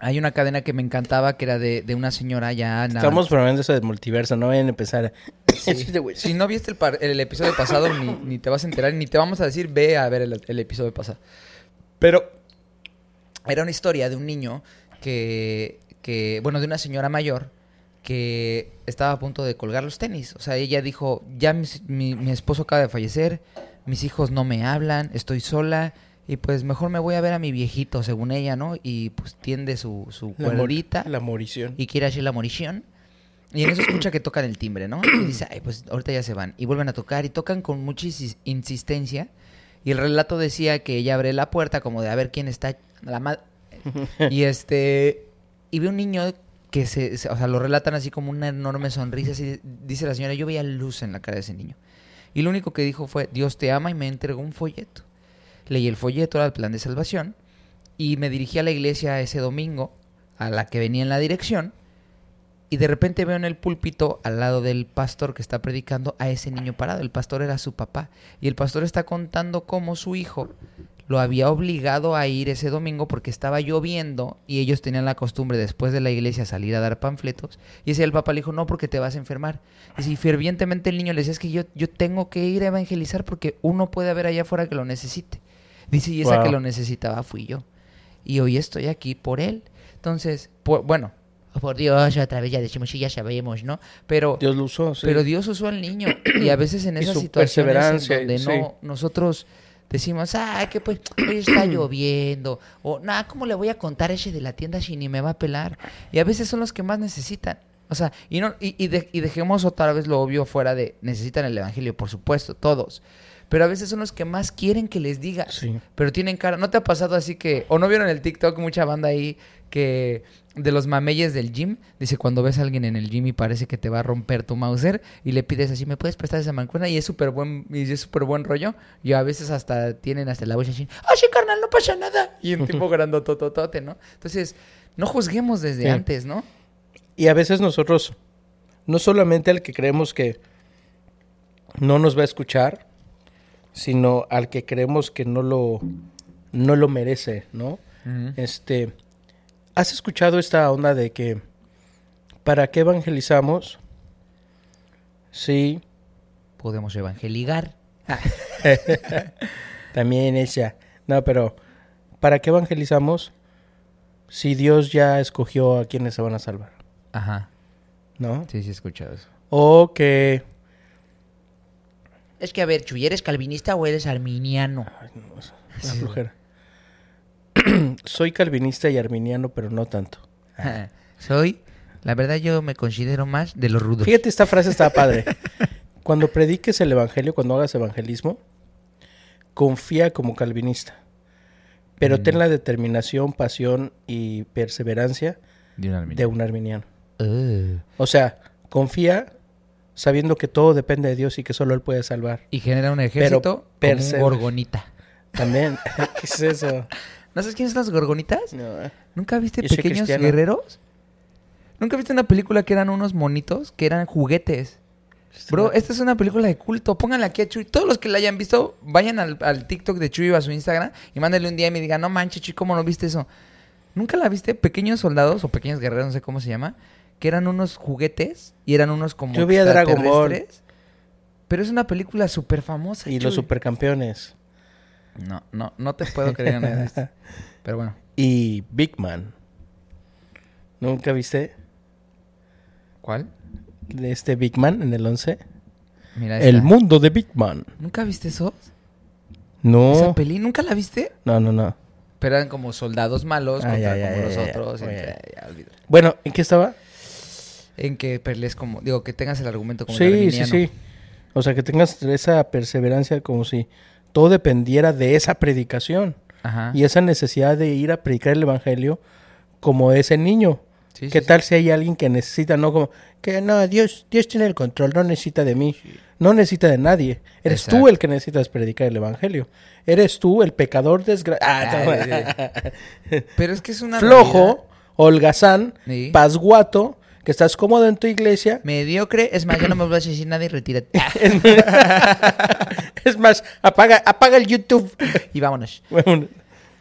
hay una cadena que me encantaba que era de, de una señora ya... Estamos promoviendo eso del multiverso, no vayan a empezar. Sí. Si no viste el, par- el episodio pasado, ni, ni te vas a enterar, ni te vamos a decir, ve a ver el, el episodio pasado. Pero era una historia de un niño que, que, bueno, de una señora mayor que estaba a punto de colgar los tenis. O sea, ella dijo, ya mis- mi, mi esposo acaba de fallecer, mis hijos no me hablan, estoy sola. Y pues mejor me voy a ver a mi viejito, según ella, ¿no? Y pues tiende su, su La, mor- la morición. y quiere hacer la morición. Y en eso escucha que tocan el timbre, ¿no? Y dice, ay, pues ahorita ya se van. Y vuelven a tocar y tocan con mucha insis- insistencia. Y el relato decía que ella abre la puerta como de a ver quién está la madre. Y este, y ve un niño que se, se- o sea, lo relatan así como una enorme sonrisa. Así, dice la señora, yo veía luz en la cara de ese niño. Y lo único que dijo fue, Dios te ama y me entregó un folleto. Leí el folleto, el plan de salvación. Y me dirigí a la iglesia ese domingo, a la que venía en la dirección. Y de repente veo en el púlpito, al lado del pastor que está predicando, a ese niño parado. El pastor era su papá. Y el pastor está contando cómo su hijo lo había obligado a ir ese domingo porque estaba lloviendo y ellos tenían la costumbre después de la iglesia salir a dar panfletos. Y ese el papá le dijo, no, porque te vas a enfermar. Y si fervientemente el niño le decía, es que yo, yo tengo que ir a evangelizar porque uno puede haber allá afuera que lo necesite. Dice, y esa Wow. que lo necesitaba fui yo. Y hoy estoy aquí por él. Entonces, por- bueno, por Dios, otra vez ya decimos, sí, ya sabemos, ¿no? Pero Dios lo usó, sí. pero Dios usó al niño. Y a veces en esas situaciones en donde sí. no, nosotros decimos, ah, que pues hoy está lloviendo. O, nada, ¿cómo le voy a contar ese de la tienda si ni me va a pelar? Y a veces son los que más necesitan. O sea, y, no, y, y de- y dejemos otra vez lo obvio fuera de necesitan el evangelio, por supuesto, todos. Pero a veces son los que más quieren que les digas. Sí. Pero tienen cara. ¿No te ha pasado así que.? O no vieron el TikTok mucha banda ahí que. De los mameyes del gym. Dice cuando ves a alguien en el gym y parece que te va a romper tu Mauser. Y le pides así, ¿me puedes prestar esa mancuerna? Y es súper buen, y es súper buen rollo. Y a veces hasta tienen hasta la voz así. ¡Ah, sí, carnal, no pasa nada! Y un tipo grandotototote, ¿no? Entonces, no juzguemos desde Sí. antes, ¿no? Y a veces nosotros, no solamente al que creemos que no nos va a escuchar, sino al que creemos que no lo, no lo merece, ¿no? Este, ¿has escuchado esta onda de que para qué evangelizamos? Sí, Podemos evangeligar. también ella. No, pero ¿para qué evangelizamos si Dios ya escogió a quienes se van a salvar? Ajá. ¿No? Sí, sí, he escuchado eso. O que Es que, a ver, Chuy, ¿eres calvinista o eres arminiano? Una flojera. Soy calvinista y arminiano, pero no tanto. Soy, la verdad yo me considero más de los rudos. Fíjate, esta frase está padre. Cuando prediques el evangelio, cuando hagas evangelismo, confía como calvinista. Pero ten la determinación, pasión y perseverancia De un de un arminiano. Uh. O sea, confía sabiendo que todo depende de Dios y que solo Él puede salvar. Y genera un ejército como un gorgonita. También, ¿qué es eso? ¿No sabes quiénes son las gorgonitas? No, eh. ¿Nunca viste Yo Pequeños. Guerreros? ¿Nunca viste una película que eran unos monitos que eran juguetes? Bro, esta es una película de culto. Pónganla aquí a Chuy. Todos los que la hayan visto, vayan al, al TikTok de Chuy o a su Instagram y mándenle un día y me digan, no manches, Chuy, ¿cómo no viste eso? ¿Nunca la viste? Pequeños soldados o pequeños guerreros, no sé cómo se llama, que eran unos juguetes y eran unos como Yo vi a Dragon Ball. Pero es una película súper famosa. Y los Chuy. supercampeones. No, no, no te puedo creer nada de esto. Pero bueno. Y Big Man. ¿Nunca viste ¿Cuál? de este Big Man en el 11? Mira El mundo de Big Man. ¿Nunca viste eso? No. ¿Esa peli? ¿Nunca la viste? No, no, no. Pero eran como soldados malos Ah, contra ya, como ya, los otros. Bueno, ¿en qué estaba? En que pelees como... Digo, que tengas el argumento como Sí, sí, sí. O sea, que tengas esa perseverancia como si todo dependiera de esa predicación Ajá. y esa necesidad de ir a predicar el evangelio como ese niño. Sí, ¿Qué sí, tal si hay alguien que necesita, no como que no, Dios, Dios tiene el control, no necesita de mí? no necesita de nadie. Eres Exacto. tú el que necesitas predicar el evangelio. Eres tú el pecador desgraciado. Pero es que es una Flojo, realidad holgazán, pasguato, que estás cómodo en tu iglesia. mediocre. Es más, ya no me vas a decir nada y retírate. Es más, apaga, apaga el YouTube. y vámonos.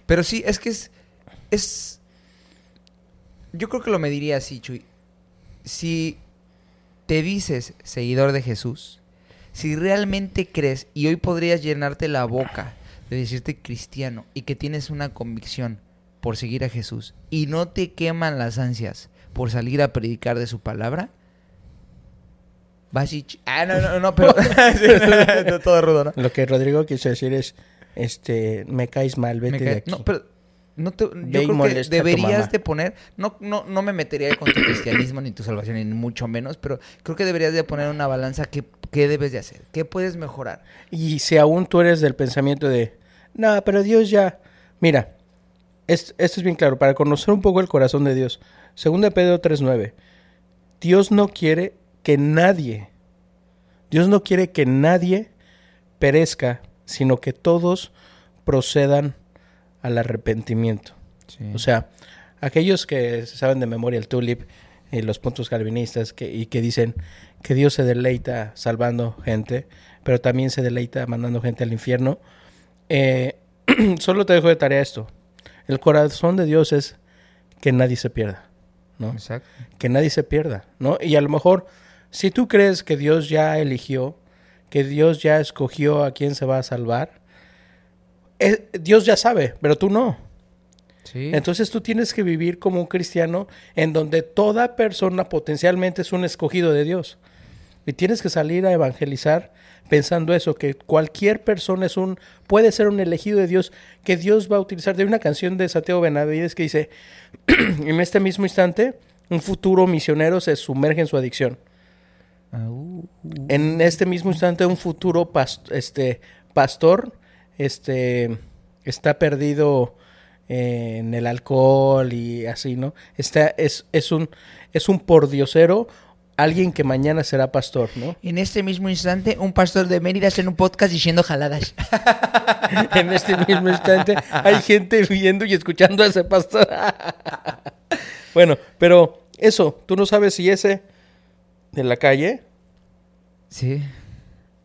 Pero sí, es que es. Es. Yo creo que lo mediría así, Chuy. Si te dices seguidor de Jesús, si realmente crees, y hoy podrías llenarte la boca de decirte cristiano y que tienes una convicción por seguir a Jesús y no te queman las ansias por salir a predicar de su palabra, vas y. Ah, no, no, no, pero. no, todo rudo, ¿no? Lo que Rodrigo quiso decir es, este, me caes mal, vete de aquí. No, pero no te- Ve yo creo que deberías de poner, no, no, no me metería con tu cristianismo ni tu salvación, ni mucho menos, pero creo que deberías de poner una balanza que, qué debes de hacer, qué puedes mejorar. Y si aún tú eres del pensamiento de, no, pero Dios ya... Mira, es- esto es bien claro, para conocer un poco el corazón de Dios. Segunda de Pedro 3.9. Dios no quiere que nadie, Dios no quiere que nadie perezca, sino que todos procedan al arrepentimiento. O sea, aquellos que saben de memoria el tulip y los puntos calvinistas que, y que dicen que Dios se deleita salvando gente, pero también se deleita mandando gente al infierno, eh, solo te dejo de tarea esto. El corazón de Dios es que nadie se pierda, ¿no? Exacto. que nadie se pierda, ¿no? Y a lo mejor, si tú crees que Dios ya eligió, que Dios ya escogió a quién se va a salvar, eh, Dios ya sabe, pero tú no. Sí. Entonces tú tienes que vivir como un cristiano en donde toda persona potencialmente es un escogido de Dios. Y tienes que salir a evangelizar pensando eso, que cualquier persona es un, puede ser un elegido de Dios, que Dios va a utilizar. De una canción de Santiago Benavides que dice, en este mismo instante, un futuro misionero se sumerge en su adicción. En este mismo instante, un futuro este, pastor este, está perdido en el alcohol y así, ¿no? Está, es, es, un, es un pordiosero, alguien que mañana será pastor, ¿no? En este mismo instante, un pastor de Mérida hace un podcast diciendo jaladas. en este mismo instante hay gente viendo y escuchando a ese pastor. bueno, pero eso, tú no sabes si ese de la calle Sí.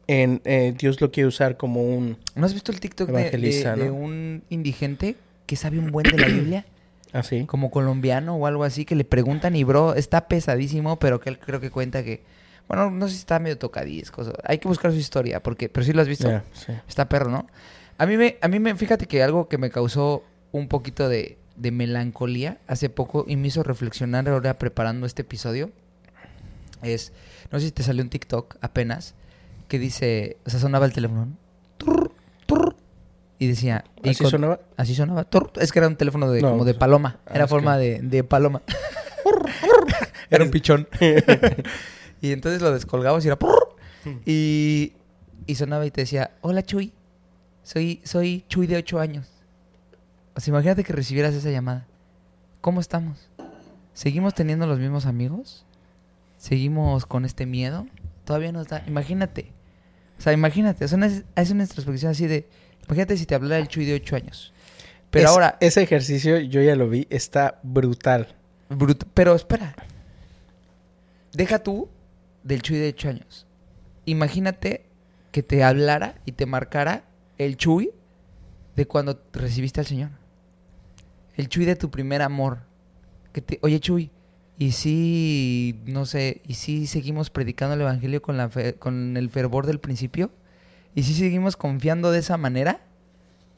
en, eh, Dios lo quiere usar como un... ¿No has visto el TikTok de, de- un indigente que sabe un buen de la Biblia? Así. como colombiano o algo así, que le preguntan y bro, está pesadísimo, pero que él creo que cuenta que, bueno, no sé si está medio tocadisco, hay que buscar su historia, porque, pero sí lo has visto, sí. está perro, ¿no? A mí me, a mí me, fíjate que algo que me causó un poquito de, de melancolía hace poco y me hizo reflexionar ahora preparando este episodio, es, no sé si te salió un TikTok apenas, que dice, o sea, sonaba el teléfono, ¿no? Y decía... y ¿Así con- sonaba? Así sonaba. Es que era un teléfono de, No, como de pues, paloma. ah, Era forma de, de paloma. era un pichón. y entonces lo descolgabas y era... y, y sonaba y te decía, hola Chuy. Soy, soy Chuy de 8 años. O sea, imagínate que recibieras esa llamada. ¿Cómo estamos? ¿Seguimos teniendo los mismos amigos? ¿Seguimos con este miedo? Todavía nos da... Imagínate. O sea, imagínate. Es una, es una introspección así de... Imagínate si te hablara el Chuy de 8 años. Pero Es- ahora... Ese ejercicio yo ya lo vi, está brutal. Brut- Pero espera. Deja tú del Chuy de 8 años. Imagínate que te hablara y te marcara el Chuy de cuando recibiste al Señor. El Chuy de tu primer amor. Que te, oye Chuy, ¿y si, no sé, y si seguimos predicando el Evangelio con, la fe- con el fervor del principio? ¿Y si seguimos confiando de esa manera?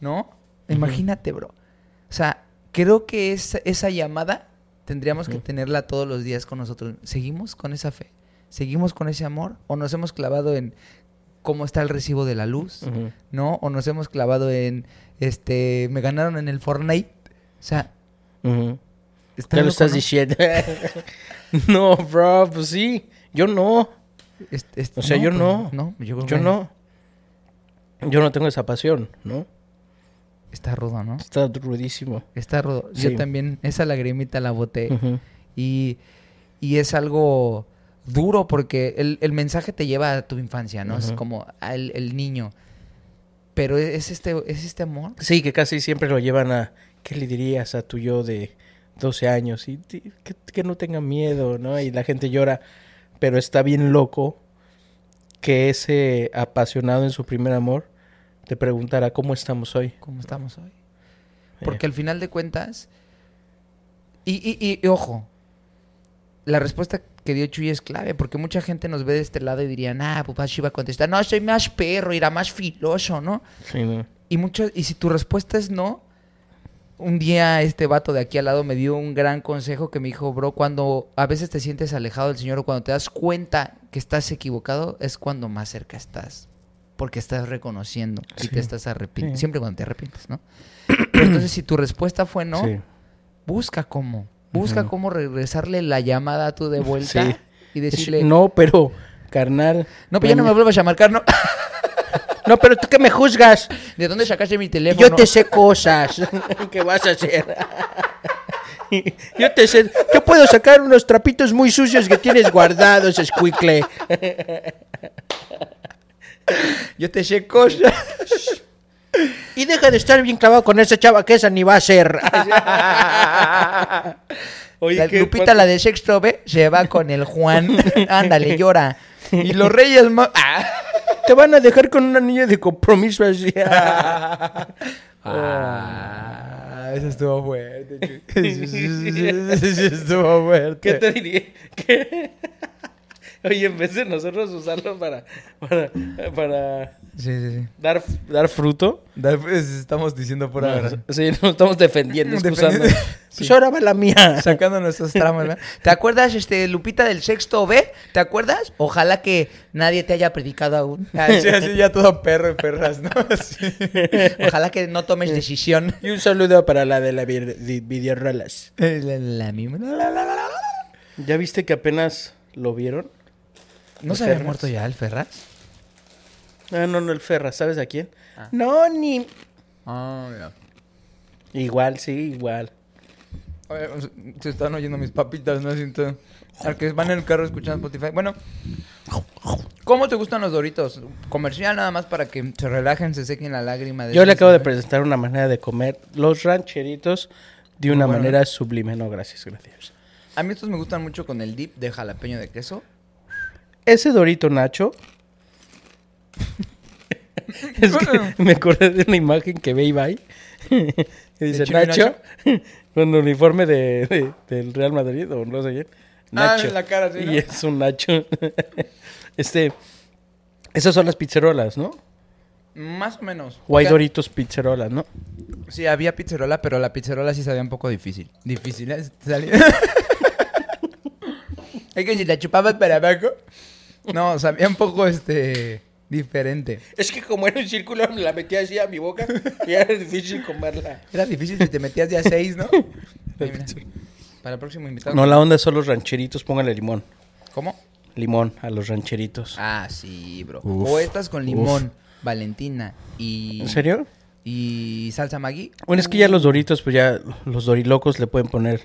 ¿No? Imagínate, bro. O sea, creo que esa, esa llamada tendríamos que tenerla todos los días con nosotros. ¿Seguimos con esa fe? ¿Seguimos con ese amor? ¿O nos hemos clavado en cómo está el recibo de la luz? ¿No? ¿O nos hemos clavado en, este, me ganaron en el Fortnite? O sea, Ya lo estás ¿no? diciendo. no, bro, pues sí. Yo no. Est- est- O sea, yo pues, no. No, yo, Yo no. Yo no tengo esa pasión, ¿no? Está rudo, ¿no? Está rudísimo. Está rudo. Sí. Yo también, esa lagrimita la boté. Y, y es algo, duro porque el, el mensaje te lleva a tu infancia, ¿no? Es como al el niño. Pero es este, es este amor. Sí, que casi siempre lo llevan a... ¿Qué le dirías a tu yo de 12 años? Y que no tenga miedo, ¿no? Y la gente llora. Pero está bien loco que ese apasionado en su primer amor te preguntara cómo estamos hoy. ¿Cómo estamos hoy? Porque al final de cuentas. Y, y, y- y ojo. La respuesta que dio Chuy es clave, porque mucha gente nos ve de este lado y dirían, ah, papá iba a contestar, no, soy más perro, irá más filoso, ¿no? Sí, ¿no? Y mucho, y si tu respuesta es no, un día este vato de aquí al lado me dio un gran consejo que me dijo, bro, cuando a veces te sientes alejado del Señor o cuando te das cuenta que estás equivocado, es cuando más cerca estás. Porque estás reconociendo y Sí. te estás arrepintiendo. Sí. Siempre cuando te arrepientes, ¿no? Pero entonces, si tu respuesta fue no, Sí. busca cómo. Busca cómo regresarle la llamada a tu de vuelta y decirle, no, No, pero, carnal. pues ya no me vuelvas a marcar, ¿no? No, pero tú que me juzgas. ¿De dónde sacaste mi teléfono? Yo te sé cosas que vas a hacer. Yo te sé. Yo puedo sacar unos trapitos muy sucios que tienes guardados, escuicle. Yo te sé cosas. Y deja de estar bien clavado con esa chava que esa ni va a ser. Oye, La ¿qué Lupita, la de sexto B, se va con el Juan. Ándale, llora. Y los reyes... Ah. Te van a dejar con una niña de compromiso así. Ah, eso estuvo fuerte. Eso estuvo fuerte. ¿Qué te diría? ¿Qué? Oye, en vez de nosotros usarlo para, para, para Sí, sí, sí. dar, dar fruto, Estamos diciendo por ahora. sí, nos estamos defendiendo, excusando. Pues ahora va la mía. Sacando nuestros tramos, ¿verdad? ¿Te acuerdas, este, Lupita, del sexto B? ¿Te acuerdas? Ojalá que nadie te haya predicado aún. Así, así, ya todo perro y perras, ¿no? Así. Ojalá que no tomes decisión. Y un saludo para la de la vi- vi- videorolas. La, la misma. ¿Ya viste que apenas lo vieron? ¿No se había Ferraz. muerto ya el Ferraz? Ah, no, no, el Ferra, ¿sabes a quién? No, ni... Ah, ya. Igual, sí, igual. Oye, Se están oyendo mis papitas, ¿no? Siento. Al que van en el carro escuchando Spotify. Bueno, ¿cómo te gustan los doritos? Comercial nada más para que se relajen, se sequen la lágrima. De Yo le acabo de presentar una manera de comer los rancheritos de una bueno, manera sublime. No, gracias, gracias. A mí estos me gustan mucho con el dip de jalapeño de queso. Ese dorito Nacho... es que me acordé de una imagen que ve Ibai. que dice Nacho, con uniforme de, de- del Real Madrid o no sé quién. Ah, Nacho. en la cara, sí, ¿no? Y es un Nacho. este... Esas son las pizzerolas, ¿no? Más o menos. O hay Doritos pizzerolas, ¿no? Sí, había pizzerola, pero la pizzerola sí sabía un poco difícil. Difícil, ¿eh? Es que si la chupabas para abajo. No, sabía un poco este diferente. Es que como era un círculo, me la metía así a mi boca y era difícil comerla. Era difícil si te metías de a seis, ¿no? Mira. Para el próximo invitado. No, la onda son los rancheritos, póngale limón. ¿Cómo? Limón a los rancheritos. Ah, sí, bro. Uf, o estas con limón, Valentina y... ¿En serio? Y salsa Maggi. Bueno, es que ya los doritos, pues ya los dorilocos le pueden poner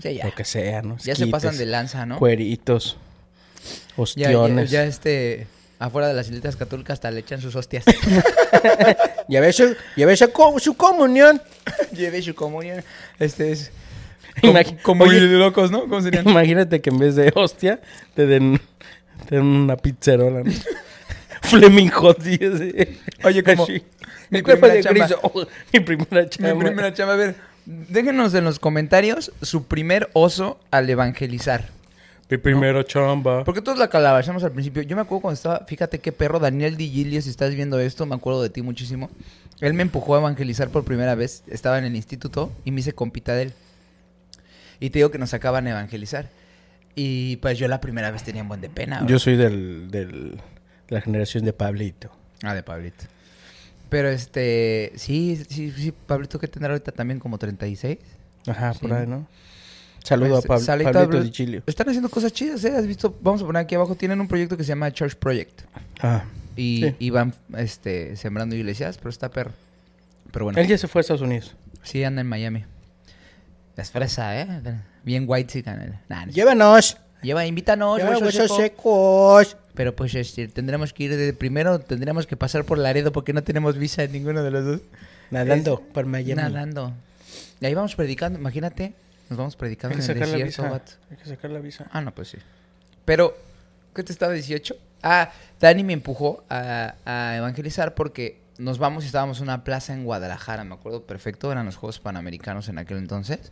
Ya, ya. lo que sea, ¿no? Ya se pasan de lanza, ¿no? Cueritos, Ya, ya, ostiones. ya, este... Afuera de las isletas católicas hasta le echan sus hostias. Ves, su- ves su, co- su comunión. Lleve su comunión. Este es... Como Oye, locos, ¿no? ¿Cómo serían? Imagínate que en vez de hostia te den, te den una pizzerola. ¿no? Fleming Hot. sí. Oye, como Así. mi Mi cuerpo de primera gris. oh, mi primera chamba. Mi primera chamba. A ver, déjenos en los comentarios su primer oso al evangelizar. Mi primera chamba. Porque todos la calabazamos al principio. Yo me acuerdo cuando estaba, fíjate qué perro, Daniel Di Gilio, si estás viendo esto, me acuerdo de ti muchísimo. Él me empujó a evangelizar por primera vez. Estaba en el instituto y me hice compita de él. Y te digo que nos acaban de evangelizar. Y pues yo la primera vez tenía un buen de pena. Yo soy del, del, de la generación de Pablito. Ah, de Pablito. Pero este, sí, sí, sí, Pablito que tendrá ahorita también como 36. Ajá, Sí. por ahí, ¿no? Saludo a Pab- Salito Pablito Abro- Di Chilio. Están haciendo cosas chidas, ¿eh? ¿Has visto? Vamos a poner aquí abajo. Tienen un proyecto que se llama Church Project. Ah. Y, Sí. y van este, sembrando iglesias, pero está perro. Pero bueno, Él ya se fue a Estados Unidos. sí anda en Miami. Es fresa, ¿eh? Bien white chican. Nah, no, Llévanos. Lleva, invítanos, Ya, huesos secos. Pero pues este, tendremos que ir de primero, tendremos que pasar por Laredo porque no tenemos visa en ninguno de los dos. Nadando por Miami. Nadando. Y ahí vamos predicando, imagínate, nos vamos predicando en el desierto, vato. Hay que sacar la visa. Ah, no, pues sí. Pero, ¿qué te estaba 18? Ah, Dani me empujó a, a evangelizar porque nos vamos y estábamos en una plaza en Guadalajara, me acuerdo perfecto, eran los Juegos Panamericanos en aquel entonces.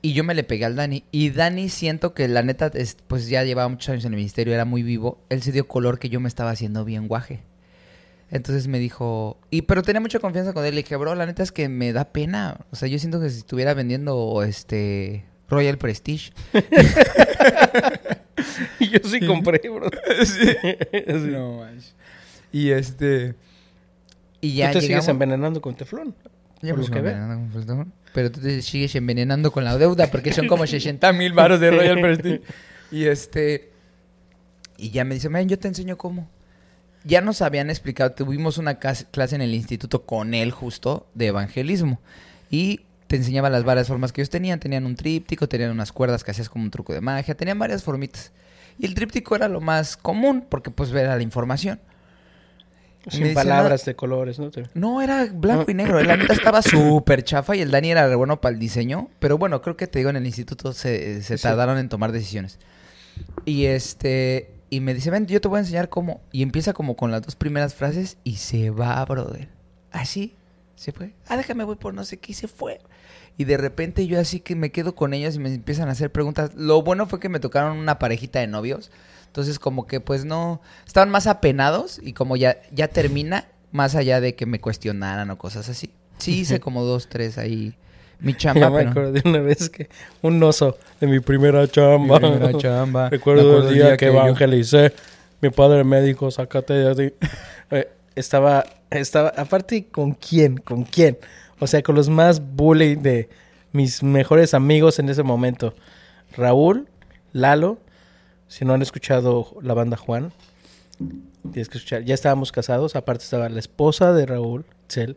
Y yo me le pegué al Dani. Y Dani siento que la neta, es- pues ya llevaba muchos años en el ministerio, era muy vivo. Él se dio color que yo me estaba haciendo bien guaje. Entonces me dijo, y pero tenía mucha confianza con él. Le dije, bro, la neta es que me da pena. O sea, yo siento que si estuviera vendiendo este Royal Prestige. Y yo sí compré, bro. No manches. Y este. Y ya Tú te sigues envenenando con teflón. Ya por lo que envenenando con Felton, Pero tú te sigues envenenando con la deuda porque son como 60 mil baros de Royal Prestige. Y este. Y ya me dice, man, yo te enseño cómo. Ya nos habían explicado, tuvimos una clase en el instituto con él justo de evangelismo. Y te enseñaba las varias formas que ellos tenían. Tenían un tríptico, tenían unas cuerdas que hacías como un truco de magia, tenían varias formitas. Y el tríptico era lo más común porque pues era la información. Sin dice, palabras de colores, ¿no? No, era blanco y negro. La neta estaba súper chafa y el Dani era re bueno para el diseño. Pero bueno, creo que te digo, en el instituto se, se Sí. tardaron en tomar decisiones. Y este. Y me dice, ven, yo te voy a enseñar cómo. Y empieza como con las dos primeras frases y se va, brother. Así, se fue. Ah, déjame, voy por no sé qué y se fue. Y de repente yo así que me quedo con ellos y me empiezan a hacer preguntas. Lo bueno fue que me tocaron una parejita de novios. Entonces como que pues no... Estaban más apenados y como ya, ya termina, más allá de que me cuestionaran o cosas así. Sí hice como dos, tres ahí mi chamba, Ya me pero... acuerdo de una vez que un oso de mi primera chamba. Mi primera chamba. Me Recuerdo el día, que, evangelicé. Mi padre médico, sácate de ahí. Eh, estaba, estaba, aparte, ¿con quién? ¿Con quién? O sea, con los más bully de mis mejores amigos en ese momento. Raúl, Lalo, si no han escuchado la banda Juan, tienes que escuchar. Ya estábamos casados, aparte estaba la esposa de Raúl, Cel,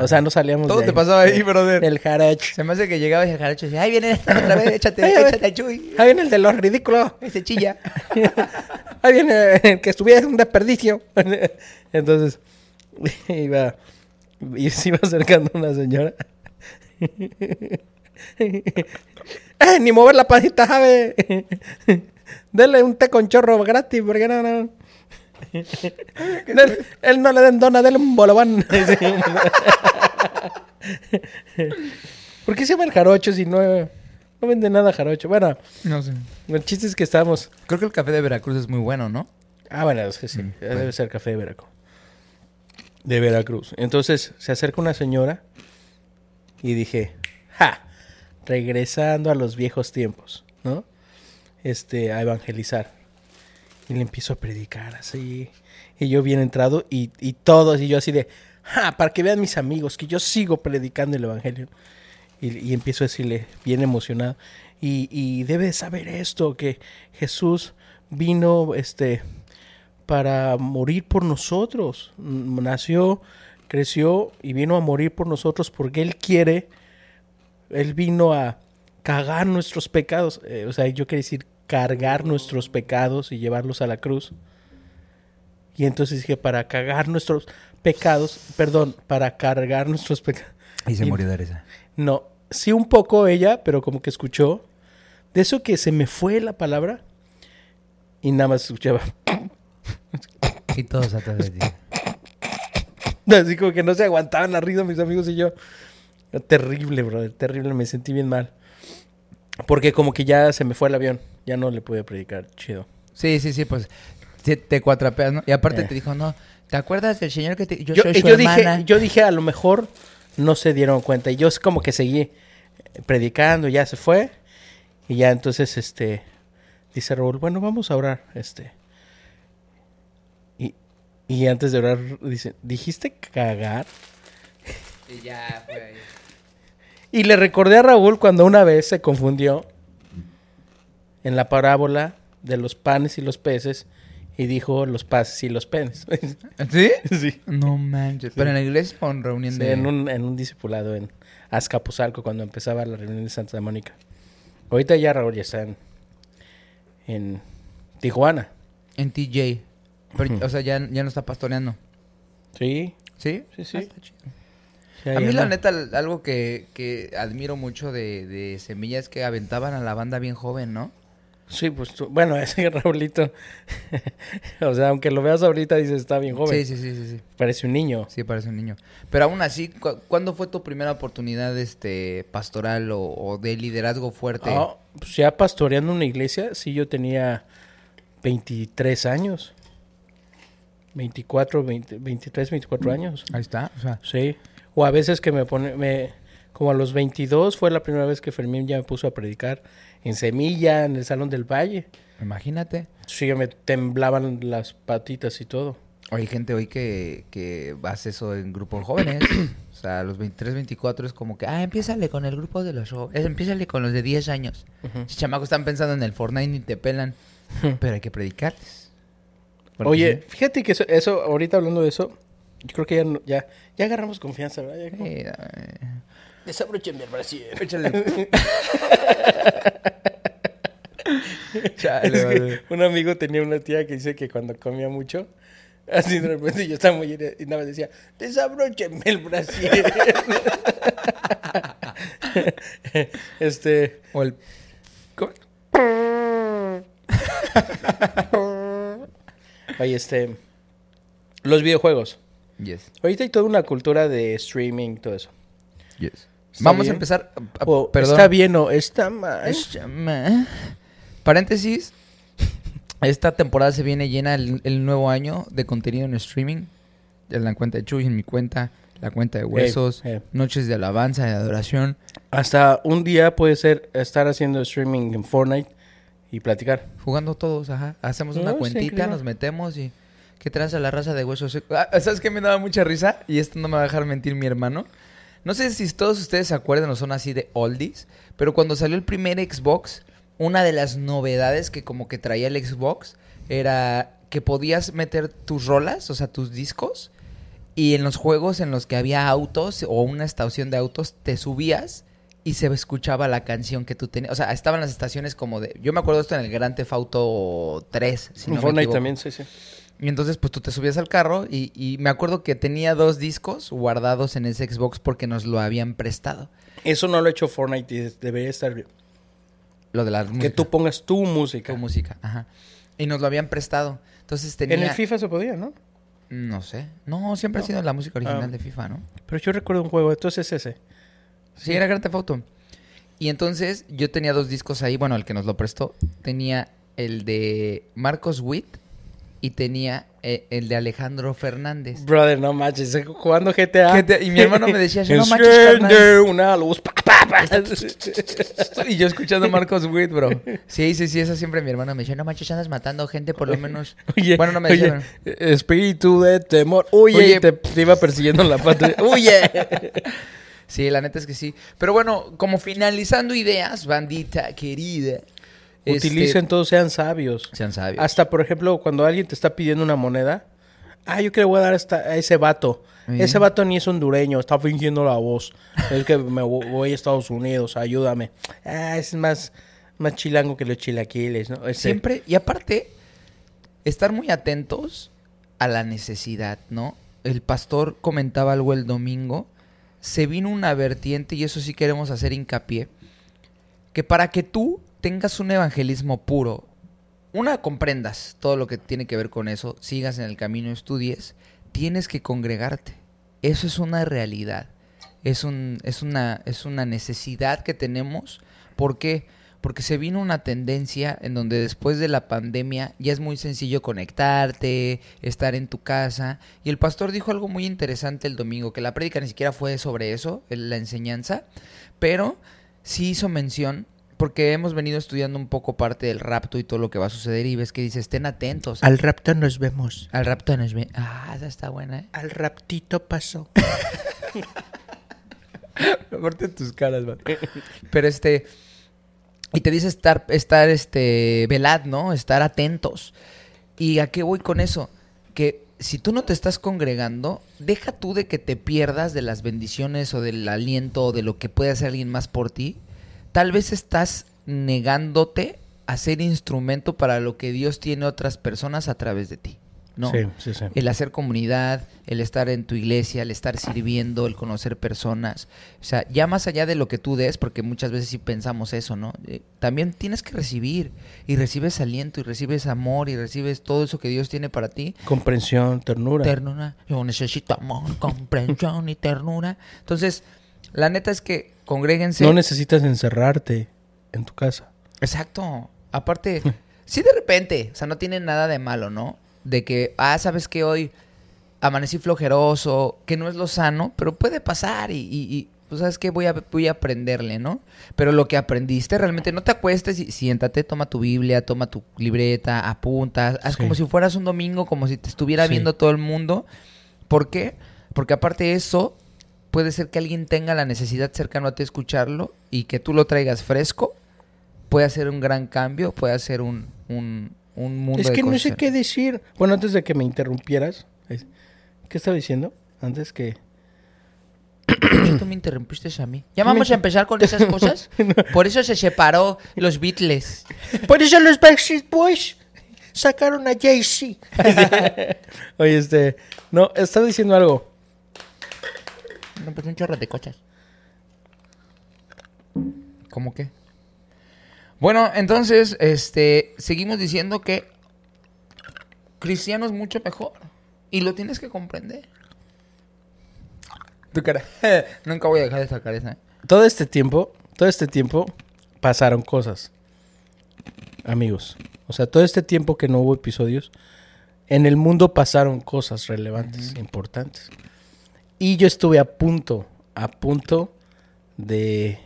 O sea, no salíamos Todo de te pasaba ahí, brother. El jarocho. Se me hace que llegaba y el jarocho decía, ay, viene esta otra vez, échate, a échate al chuy. Ahí viene el de los ridículos. Ese chilla. Ahí viene el que estuviera un desperdicio. Entonces, iba, y se iba acercando una señora. ¡Eh, ni mover la panita, sabe! Dele un té con chorro gratis, porque no, no. Él no le den dona, dele un bolobán. ¿Por qué se llama el jarocho si no, no vende nada jarocho? Bueno, No sé. el chiste es que estábamos Creo que el café de Veracruz es muy bueno, ¿no? Ah, bueno, es que sí. Mm, Debe bueno. ser café de Veracruz. De Veracruz. Entonces se acerca una señora y dije, ¡ja! Regresando a los viejos tiempos, ¿no? Este, a evangelizar. Y le empiezo a predicar así. Y yo bien entrado y, y todos, y yo así de, ¡ja! Para que vean mis amigos que yo sigo predicando el evangelio. Y, y empiezo a decirle, bien emocionado, y, y debe saber esto, que Jesús vino, este, para morir por nosotros. Nació, creció y vino a morir por nosotros porque Él quiere, Él vino a cagar nuestros pecados. Eh, o sea, yo quiero decir cargar nuestros pecados y llevarlos a la cruz. Y entonces dije, para cagar nuestros pecados, perdón, para cargar nuestros pecados. Y se Y- murió de risa. No, sí un poco ella, pero como que escuchó. De eso que se me fue la palabra y nada más escuchaba. Y todos atrás de ti. Así como que no se aguantaban la risa mis amigos y yo. Terrible, brother, terrible, me sentí bien mal. Porque como que ya se me fue el avión, ya no le pude predicar, chido. Sí, sí, sí, pues te cuatrapeas, ¿no? Y aparte Eh. te dijo, no, ¿te acuerdas del señor que te... Yo, Yo, soy su yo dije, yo dije a lo mejor no se dieron cuenta y yo es como que seguí eh, predicando, ya se fue y ya entonces este dice Raúl, bueno, vamos a orar, este. Y, y antes de orar dice, ¿dijiste cagar? Y ya fue ahí. Y le recordé a Raúl cuando una vez se confundió en la parábola de los panes y los peces y dijo los peces y los penes. ¿Sí? sí. No manches. Pero en la iglesia o en reunión Sí, de... en, un, en un discipulado en Azcapotzalco cuando empezaba la reunión de Santa Mónica. Ahorita ya Raúl ya está en, en Tijuana. En TJ. Pero, O sea, ya, ya no está pastoreando. Sí, ¿Sí? sí, sí. Ah, A mí la neta, algo que, que admiro mucho de, de Semilla es que aventaban a la banda bien joven, ¿no? Sí, pues tú- bueno, ese Raulito. o sea, aunque lo veas ahorita dices está bien joven. Sí, sí, sí, sí, sí. Parece un niño. Sí, parece un niño. Pero aún así, cu- ¿cuándo fue tu primera oportunidad este pastoral o, o de liderazgo fuerte? Ah, pues ya pastoreando una iglesia, sí, yo tenía 23 años. 24, 20, 23, 24 años. Ahí está. O sea, Sí. O a veces que me pone, me, como a los 22 fue la primera vez que Fermín ya me puso a predicar en Semilla, en el Salón del Valle. imagínate. Sí, me temblaban las patitas y todo. Hay gente hoy que, que hace eso en grupos jóvenes. o sea, los 23, 24 es como que, ah, empiézale con el grupo de los jóvenes. Empiézale con los de 10 años. Si chamacos están pensando en el Fortnite y te pelan. pero hay que predicarles. Porque Oye, sí. fíjate que eso, eso, ahorita hablando de eso, yo creo que ya, ya, ya agarramos confianza, ¿verdad? Ya como- Eh, eh, Desabrochenme el brasier. échale. Es Chale, que vale. un amigo tenía una tía que dice que cuando comía mucho, así de repente yo estaba muy y nada más decía, desabrochenme el brasier. este, O el... ¿Cómo? oye, este, los videojuegos. Yes, Ahorita hay toda una cultura de streaming, todo eso. yes. ¿Está Vamos bien? a empezar... a- O, perdón. ¿Está bien o está mal? Chama. Paréntesis. Esta temporada se viene llena el, el nuevo año de contenido en streaming. En la cuenta de Chuy, en mi cuenta, la cuenta de Huesos, eh. Noches de Alabanza, de Adoración. Hasta un día puede ser estar haciendo streaming en Fortnite y platicar. Jugando todos, ajá. Hacemos No, una está cuentita, nos metemos y... ¿Qué tranza la raza de Huesos? Ah, ¿Sabes qué me daba mucha risa? Y esto no me va a dejar mentir mi hermano. No sé si todos ustedes se acuerdan o son así de oldies, pero cuando salió el primer Xbox, una de las novedades que como que traía el Xbox era que podías meter tus rolas, o sea, tus discos, y en los juegos en los que había autos o una estación de autos, te subías y se escuchaba la canción que tú tenías. O sea, estaban las estaciones como de... Yo me acuerdo esto en el Grand Theft Auto 3. Si en no me Fortnite equivoco. también, sí, sí. Y entonces, pues tú te subías al carro y, y me acuerdo que tenía dos discos guardados en ese Xbox porque nos lo habían prestado. Eso no lo ha hecho Fortnite y debería estar bien. Lo de la Que música. tú pongas tu música. Tu música, ajá. Y nos lo habían prestado. Entonces tenía... En el FIFA se podía, ¿no? No sé. No, siempre ha sido la música original Ah. de FIFA, ¿no? Pero yo recuerdo un juego, entonces ese. Sí, era Grand Theft Auto. Y entonces yo tenía dos discos ahí, bueno, el que nos lo prestó, tenía el de Marcos Witt y tenía eh, el de Alejandro Fernández. Brother, no manches, eh, jugando GTA. GTA, y mi hermano me decía, no manches, carnal. una luz. pa, pa, pa. Y yo escuchando a Marcos Witt, bro. Sí, sí, sí, eso siempre mi hermano me decía, no manches, andas matando gente, por lo menos. Oye, bueno, no me oye, decía. espíritu de temor. Oye. te, te iba persiguiendo en la patrulla. Huye. Sí, la neta es que sí. Pero bueno, como finalizando ideas, bandita querida. Este, Utilicen todos, sean sabios. Sean sabios. Hasta, por ejemplo, cuando alguien te está pidiendo una moneda. Ah, yo que le voy a dar a, esta- a ese vato. Sí. Ese vato ni es hondureño, está fingiendo la voz. Es que me vo- voy a Estados Unidos, ayúdame. Ah, es más, más chilango que los chilaquiles, ¿no? Este, Siempre, y aparte, estar muy atentos a la necesidad, ¿no? El pastor comentaba algo el domingo, se vino una vertiente, y eso sí queremos hacer hincapié, que para que tú tengas un evangelismo puro, una, comprendas todo lo que tiene que ver con eso, sigas en el camino, estudies, tienes que congregarte. Eso es una realidad. Es, un, es, una, es una necesidad que tenemos. ¿Por qué? Porque se vino una tendencia en donde después de la pandemia ya es muy sencillo conectarte, estar en tu casa. Y el pastor dijo algo muy interesante el domingo, que la prédica ni siquiera fue sobre eso, la enseñanza, pero sí hizo mención, porque hemos venido estudiando un poco parte del rapto y todo lo que va a suceder y ves que dice, estén atentos. Al rapto nos vemos. Al rapto nos ve. Ah, esa está buena, ¿eh? Al raptito pasó. Aparte tus caras, man. Pero este. Y te dice estar, estar, este, velad, ¿no? Estar atentos. ¿Y a qué voy con eso? Que si tú no te estás congregando, deja tú de que te pierdas de las bendiciones o del aliento o de lo que puede hacer alguien más por ti. Tal vez estás negándote a ser instrumento para lo que Dios tiene otras personas a través de ti. ¿no? Sí, sí, sí. El hacer comunidad, el estar en tu iglesia, el estar sirviendo, el conocer personas. O sea, ya más allá de lo que tú des, porque muchas veces sí pensamos eso, ¿no? Eh, también tienes que recibir. Y recibes aliento, y recibes amor, y recibes todo eso que Dios tiene para ti. Comprensión, ternura. Ternura. Yo necesito amor, comprensión y ternura. Entonces, la neta es que congréguense. No necesitas encerrarte en tu casa. Exacto. Aparte, sí de repente, o sea, no tiene nada de malo, ¿no? De que, ah, sabes que hoy amanecí flojeroso, que no es lo sano, pero puede pasar y, y, y, pues sabes que voy a, voy a aprenderle, ¿no? Pero lo que aprendiste realmente no te acuestes y siéntate, toma tu Biblia, toma tu libreta, apuntas, haz Sí. como si fueras un domingo, como si te estuviera Sí. viendo todo el mundo. ¿Por qué? Porque aparte de eso, puede ser que alguien tenga la necesidad cercano a ti escucharlo y que tú lo traigas fresco puede hacer un gran cambio, puede hacer un, un, un mundo Es de que no sé qué decir. Bueno, antes de que me interrumpieras, ¿qué estaba diciendo? Antes que... Tú me interrumpiste a mí. ¿Ya vamos a empezar con esas cosas? Por eso se separó los Beatles. Por eso los Backstreet Boys sacaron a Jay-Z. Oye, este... No, estaba diciendo algo. No, pues un chorro de cosas. ¿Cómo qué? Bueno, entonces, este, seguimos diciendo que cristiano es mucho mejor. Y lo tienes que comprender. Tu cara. Nunca voy a dejar de sacar esa. ¿eh? Todo este tiempo, todo este tiempo pasaron cosas. Amigos. O sea, todo este tiempo que no hubo episodios, en el mundo pasaron cosas relevantes, importantes. Y yo estuve a punto, a punto de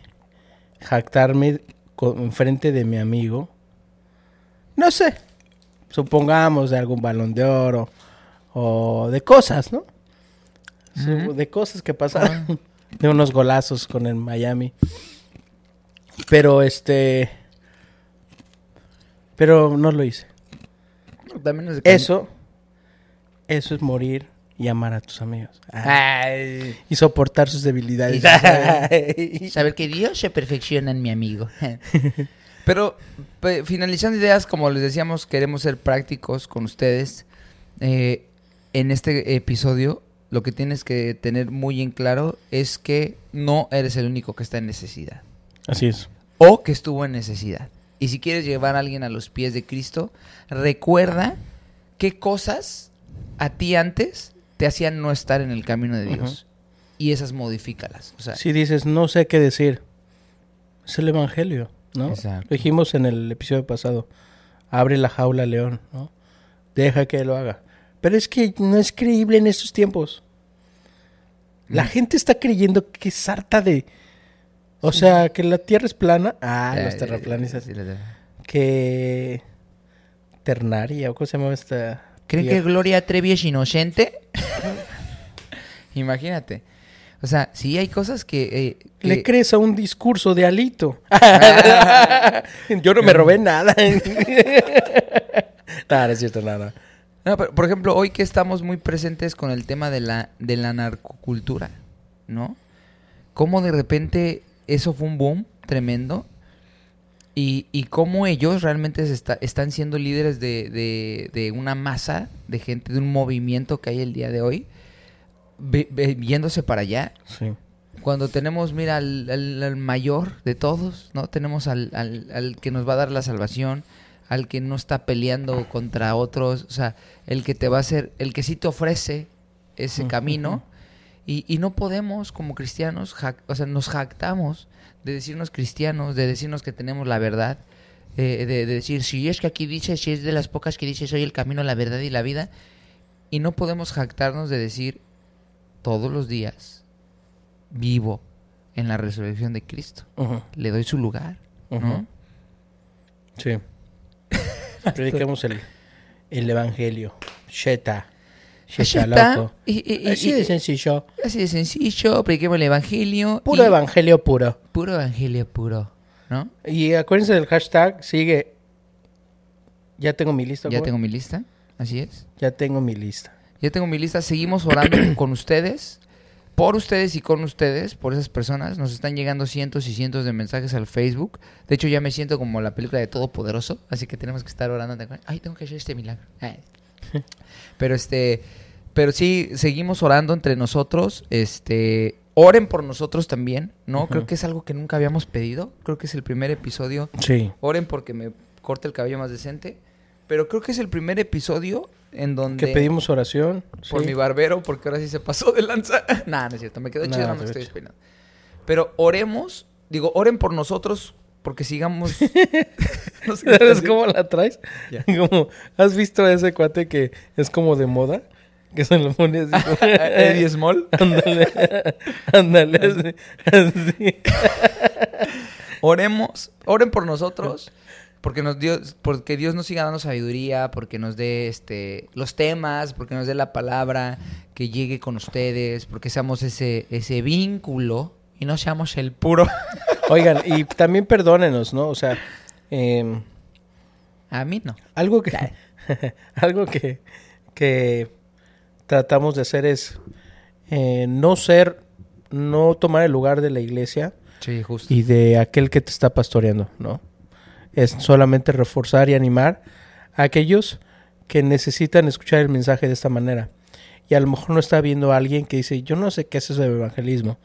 jactarme con- enfrente de mi amigo. No sé, supongamos de algún balón de oro o de cosas, ¿no? De cosas que pasaron. De unos golazos con el Miami. Pero este. Pero no lo hice. También es de Eso. Eso es morir y amar a tus amigos. Ah, Ay. y soportar sus debilidades. Saber que Dios se perfecciona en mi amigo. Pero pe- finalizando ideas, como les decíamos, queremos ser prácticos con ustedes. Eh, en este episodio, lo que tienes que tener muy en claro es que no eres el único que está en necesidad. Así es. O que estuvo en necesidad. Y si quieres llevar a alguien a los pies de Cristo, recuerda qué cosas a ti antes te hacían no estar en el camino de Dios. Y esas modifícalas. O sea, Si dices, no sé qué decir, es el evangelio, ¿no? Exacto. Lo dijimos en el episodio pasado. Abre la jaula, león, ¿no? Deja que lo haga. Pero es que no es creíble en estos tiempos. La Mm. gente está creyendo que es harta de. O sea, que la tierra es plana. Ah, eh, los terraplanistas. sí, la- Que. Ternaria, ¿o cómo se llama esta? ¿Creen que? Gloria Trevi es inocente? Imagínate. O sea, sí hay cosas que... eh, que- Le crees a un discurso de alito. Yo no me robé nada. nada, no es cierto, nada. No, pero, por ejemplo, hoy que estamos muy presentes con el tema de la, de la narcocultura, ¿no? Cómo de repente eso fue un boom tremendo y, y cómo ellos realmente se está- están siendo líderes de, de- de una masa de gente, de un movimiento que hay el día de hoy, ve- ve- yéndose para allá. Sí. Cuando tenemos, mira, al, al- al mayor de todos, ¿no? Tenemos al, al- al que nos va a dar la salvación, al que no está peleando contra otros, o sea, el que te va a hacer, el que sí te ofrece ese camino. Y, y no podemos, como cristianos, jac- o sea, nos jactamos de decirnos cristianos, de decirnos que tenemos la verdad, eh, de, de decir, si es que aquí dice, si es de las pocas que dice, soy el camino, la verdad y la vida, y no podemos jactarnos de decir todos los días, vivo en la resurrección de Cristo. Le doy su lugar. Sí. Predicamos el, el evangelio. Sheta. Así está loco. Y- y- y- Así de sencillo. Así de sencillo, prediquemos el evangelio. Puro evangelio puro. Puro evangelio puro, ¿no? Y acuérdense del hashtag, sigue. Ya tengo mi lista. Ya ¿cómo? tengo mi lista, así es. Ya tengo mi lista. Ya tengo mi lista. Seguimos orando con ustedes, por ustedes y con ustedes, por esas personas. Nos están llegando cientos y cientos de mensajes al Facebook. De hecho, ya me siento como la película de Todopoderoso, así que tenemos que estar orando. Ay, tengo que hacer este milagro. Ay. Pero este, pero sí, seguimos orando entre nosotros. Este, oren por nosotros también, ¿no? Creo que es algo que nunca habíamos pedido. Creo que es el primer episodio Sí. Oren porque me corte el cabello más decente. Pero creo que es el primer episodio en donde... Que pedimos oración. Por sí. mi barbero, porque ahora sí se pasó de lanza. nah, no es cierto, me quedó chido, Nah, no me estoy chido. despeinando. Pero oremos, digo, oren por nosotros porque sigamos... no sé qué ¿Sabes cómo la traes? Como, ¿Has visto a ese cuate que es como de moda? Que se lo pone así como... Eddie Small. Ándale, ándale, así. Oremos, oren por nosotros, porque nos dio, porque Dios nos siga dando sabiduría, porque nos dé este los temas, porque nos dé la palabra, que llegue con ustedes, porque seamos ese, ese vínculo y no seamos el puro. Oigan, y también perdónenos, ¿no? O sea, em, A mí no. algo que... algo que, que tratamos de hacer es eh, no ser, no tomar el lugar de la iglesia Sí, justo. y de aquel que te está pastoreando, ¿no? Es solamente reforzar y animar a aquellos que necesitan escuchar el mensaje de esta manera. Y a lo mejor no está viendo a alguien que dice, yo no sé qué es eso de evangelismo.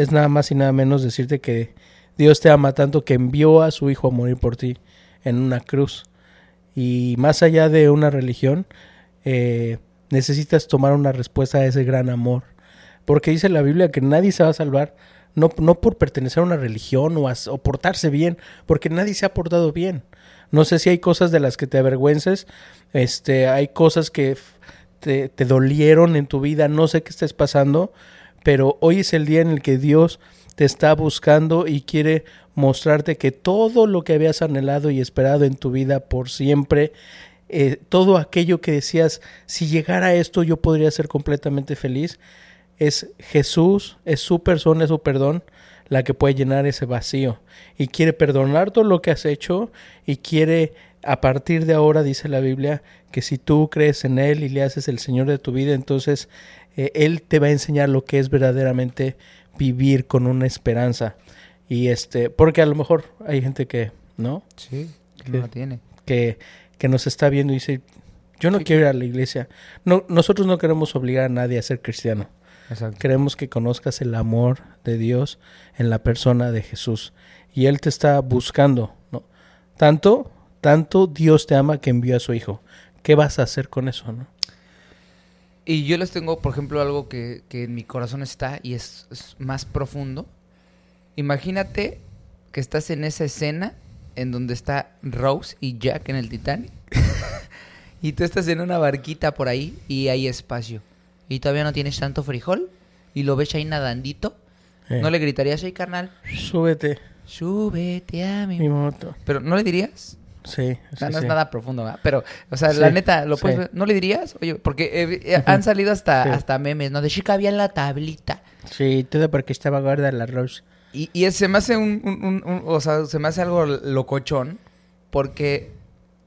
Es nada más y nada menos decirte que Dios te ama tanto que envió a su Hijo a morir por ti en una cruz. Y más allá de una religión, eh, necesitas tomar una respuesta a ese gran amor. Porque dice la Biblia que nadie se va a salvar, no, no por pertenecer a una religión o, a- o portarse bien, porque nadie se ha portado bien. No sé si hay cosas de las que te avergüences, este, hay cosas que te, te dolieron en tu vida, no sé qué estés pasando, pero hoy es el día en el que Dios te está buscando y quiere mostrarte que todo lo que habías anhelado y esperado en tu vida por siempre, eh, todo aquello que decías, si llegara a esto yo podría ser completamente feliz, es Jesús, es su persona, es su perdón, la que puede llenar ese vacío. Y quiere perdonar todo lo que has hecho y quiere, a partir de ahora, dice la Biblia, que si tú crees en Él y le haces el Señor de tu vida, entonces eh, Él te va a enseñar lo que es verdaderamente vivir con una esperanza. Y este, porque a lo mejor hay gente que, ¿no? Sí, que no tiene. que, que nos está viendo y dice, yo no quiero ir a la iglesia. No, nosotros no queremos obligar a nadie a ser cristiano. Exacto. Queremos que conozcas el amor de Dios en la persona de Jesús. Y Él te está buscando, ¿no? Tanto, tanto Dios te ama que envió a su Hijo. ¿Qué vas a hacer con eso, no? Y yo les tengo, por ejemplo, algo que, que en mi corazón está y es, es más profundo. Imagínate que estás en esa escena en donde está Rose y Jack en el Titanic. y tú estás en una barquita por ahí y hay espacio. Y todavía no tienes tanto frijol y lo ves ahí nadandito. Eh, ¿No le gritarías ahí, carnal? Súbete, Súbete a mi... mi moto. Pero ¿no le dirías? Sí, O sea, sí, no es nada profundo, ¿verdad? Pero, o sea, la neta, ¿lo puedes ver? ¿No le dirías? Oye, porque eh, eh, han salido hasta, hasta memes, ¿no? De chica había en la tablita. Sí, todo porque estaba gorda la Rose. Y, y se me hace un, un- un- un- o sea, se me hace algo locochón porque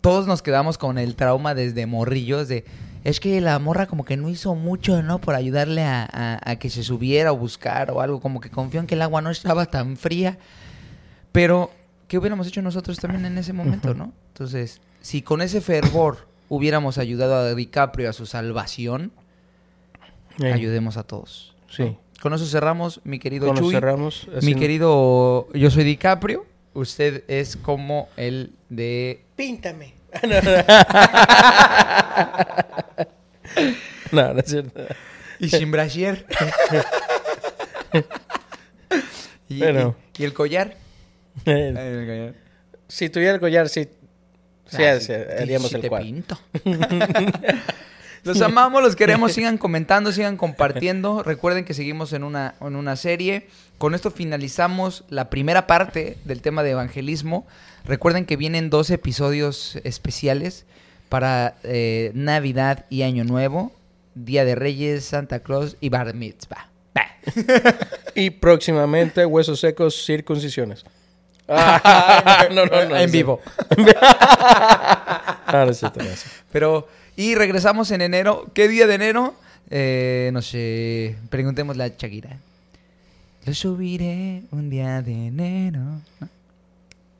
todos nos quedamos con el trauma desde morrillos de es que la morra como que no hizo mucho, ¿no? Por ayudarle a, a- a que se subiera o buscar o algo, como que confió en que el agua no estaba tan fría. Pero, ¿qué hubiéramos hecho nosotros también en ese momento, no? Entonces, si con ese fervor hubiéramos ayudado a DiCaprio a su salvación, Eh, ayudemos a todos. Sí. Con eso cerramos, mi querido Cuando Chuy. cerramos... Mi querido, yo soy DiCaprio. Usted es como el de. Píntame. no, no es cierto. Y sin brasier. y, Bueno. y- y el collar. Si tuviera el collar, sí. Sí, Ah, sí, sí, haríamos el te cuadro. pinto. Los amamos, los queremos, sigan comentando, sigan compartiendo. Recuerden que seguimos en una, en una serie. Con esto finalizamos la primera parte del tema de evangelismo. Recuerden que vienen dos episodios especiales para eh, Navidad y Año Nuevo. Día de Reyes, Santa Claus y Bar Mitzvah. Y próximamente huesos secos, circuncisiones. Ah, no, no, no, en vivo. Hace. Pero, y regresamos en enero. ¿Qué día de enero? Eh, no sé, preguntémosle a Shakira. Lo subiré un día de enero.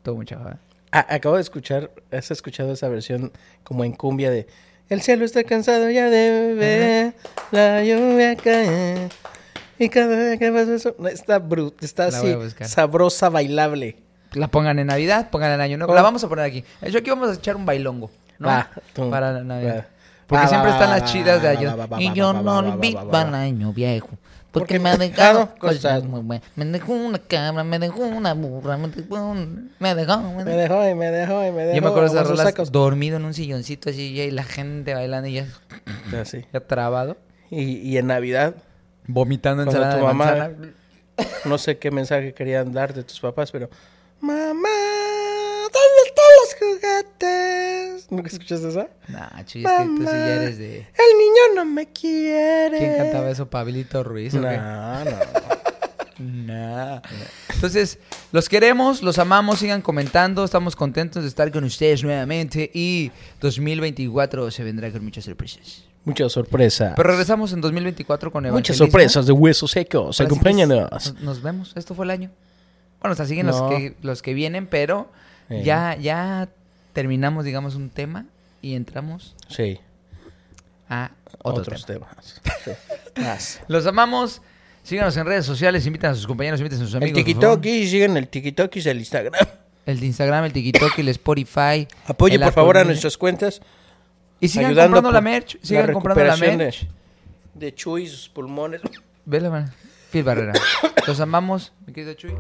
Todo mucho. ¿eh? Ah, acabo de escuchar, ¿has escuchado esa versión como en cumbia de El cielo está cansado ya de ver la lluvia cae y cada vez que pasa eso está brut, está La así sabrosa, bailable. La pongan en Navidad, pongan en Año Nuevo. ¿Cómo? La vamos a poner aquí. Yo aquí vamos a echar un bailongo, ¿no? Va, tú. Para la Navidad. Va. Porque Va, siempre están las chidas de año. Y yo no olvido al año viejo. Porque Porque me ha dejado cosas muy buenas. Me dejó una cabra, me dejó una burra, me dejó un... Me dejó... Me Me dejó. dejó y me dejó y me dejó. Yo me acuerdo de esas rolas dormido en un silloncito así y la gente bailando y ya, Así. ya trabado. Y, y en Navidad, Vomitando ensalada tu de mamá- manzana. no sé qué mensaje querían dar de tus papás, pero Mamá, ¿dónde están los juguetes? ¿Nunca escuchaste eso? Nah, chis, que tú sí Mamá, ya eres de... El niño no me quiere. ¿Quién cantaba eso? ¿Pablito Ruiz? No, no. Nah. Entonces, los queremos, los amamos, sigan comentando, estamos contentos de estar con ustedes nuevamente y 2024 se vendrá con muchas sorpresas. Mucha sorpresa. Pero regresamos en 2024 con Muchas Evangelismo. sorpresas de huesos secos. Acompáñanos. Nos, nos vemos, esto fue el año. Bueno, o sea, siguen No. los, que, los que vienen, pero ya, ya terminamos, digamos, un tema y entramos Sí. a otro Otros tema. temas. Los amamos. Síganos en redes sociales, invitan a sus compañeros, invitan a sus El amigos. por favor. TikTok, siguen el TikTok y el Instagram. El de Instagram, el TikTok, el Spotify. Apoye el por Apple favor a nuestras cuentas. Y sigan comprando la merch. Sigan la comprando la merch. De, de Chuy, sus pulmones. Vela, man. Phil Barrera. Los amamos, mi querido Chuy.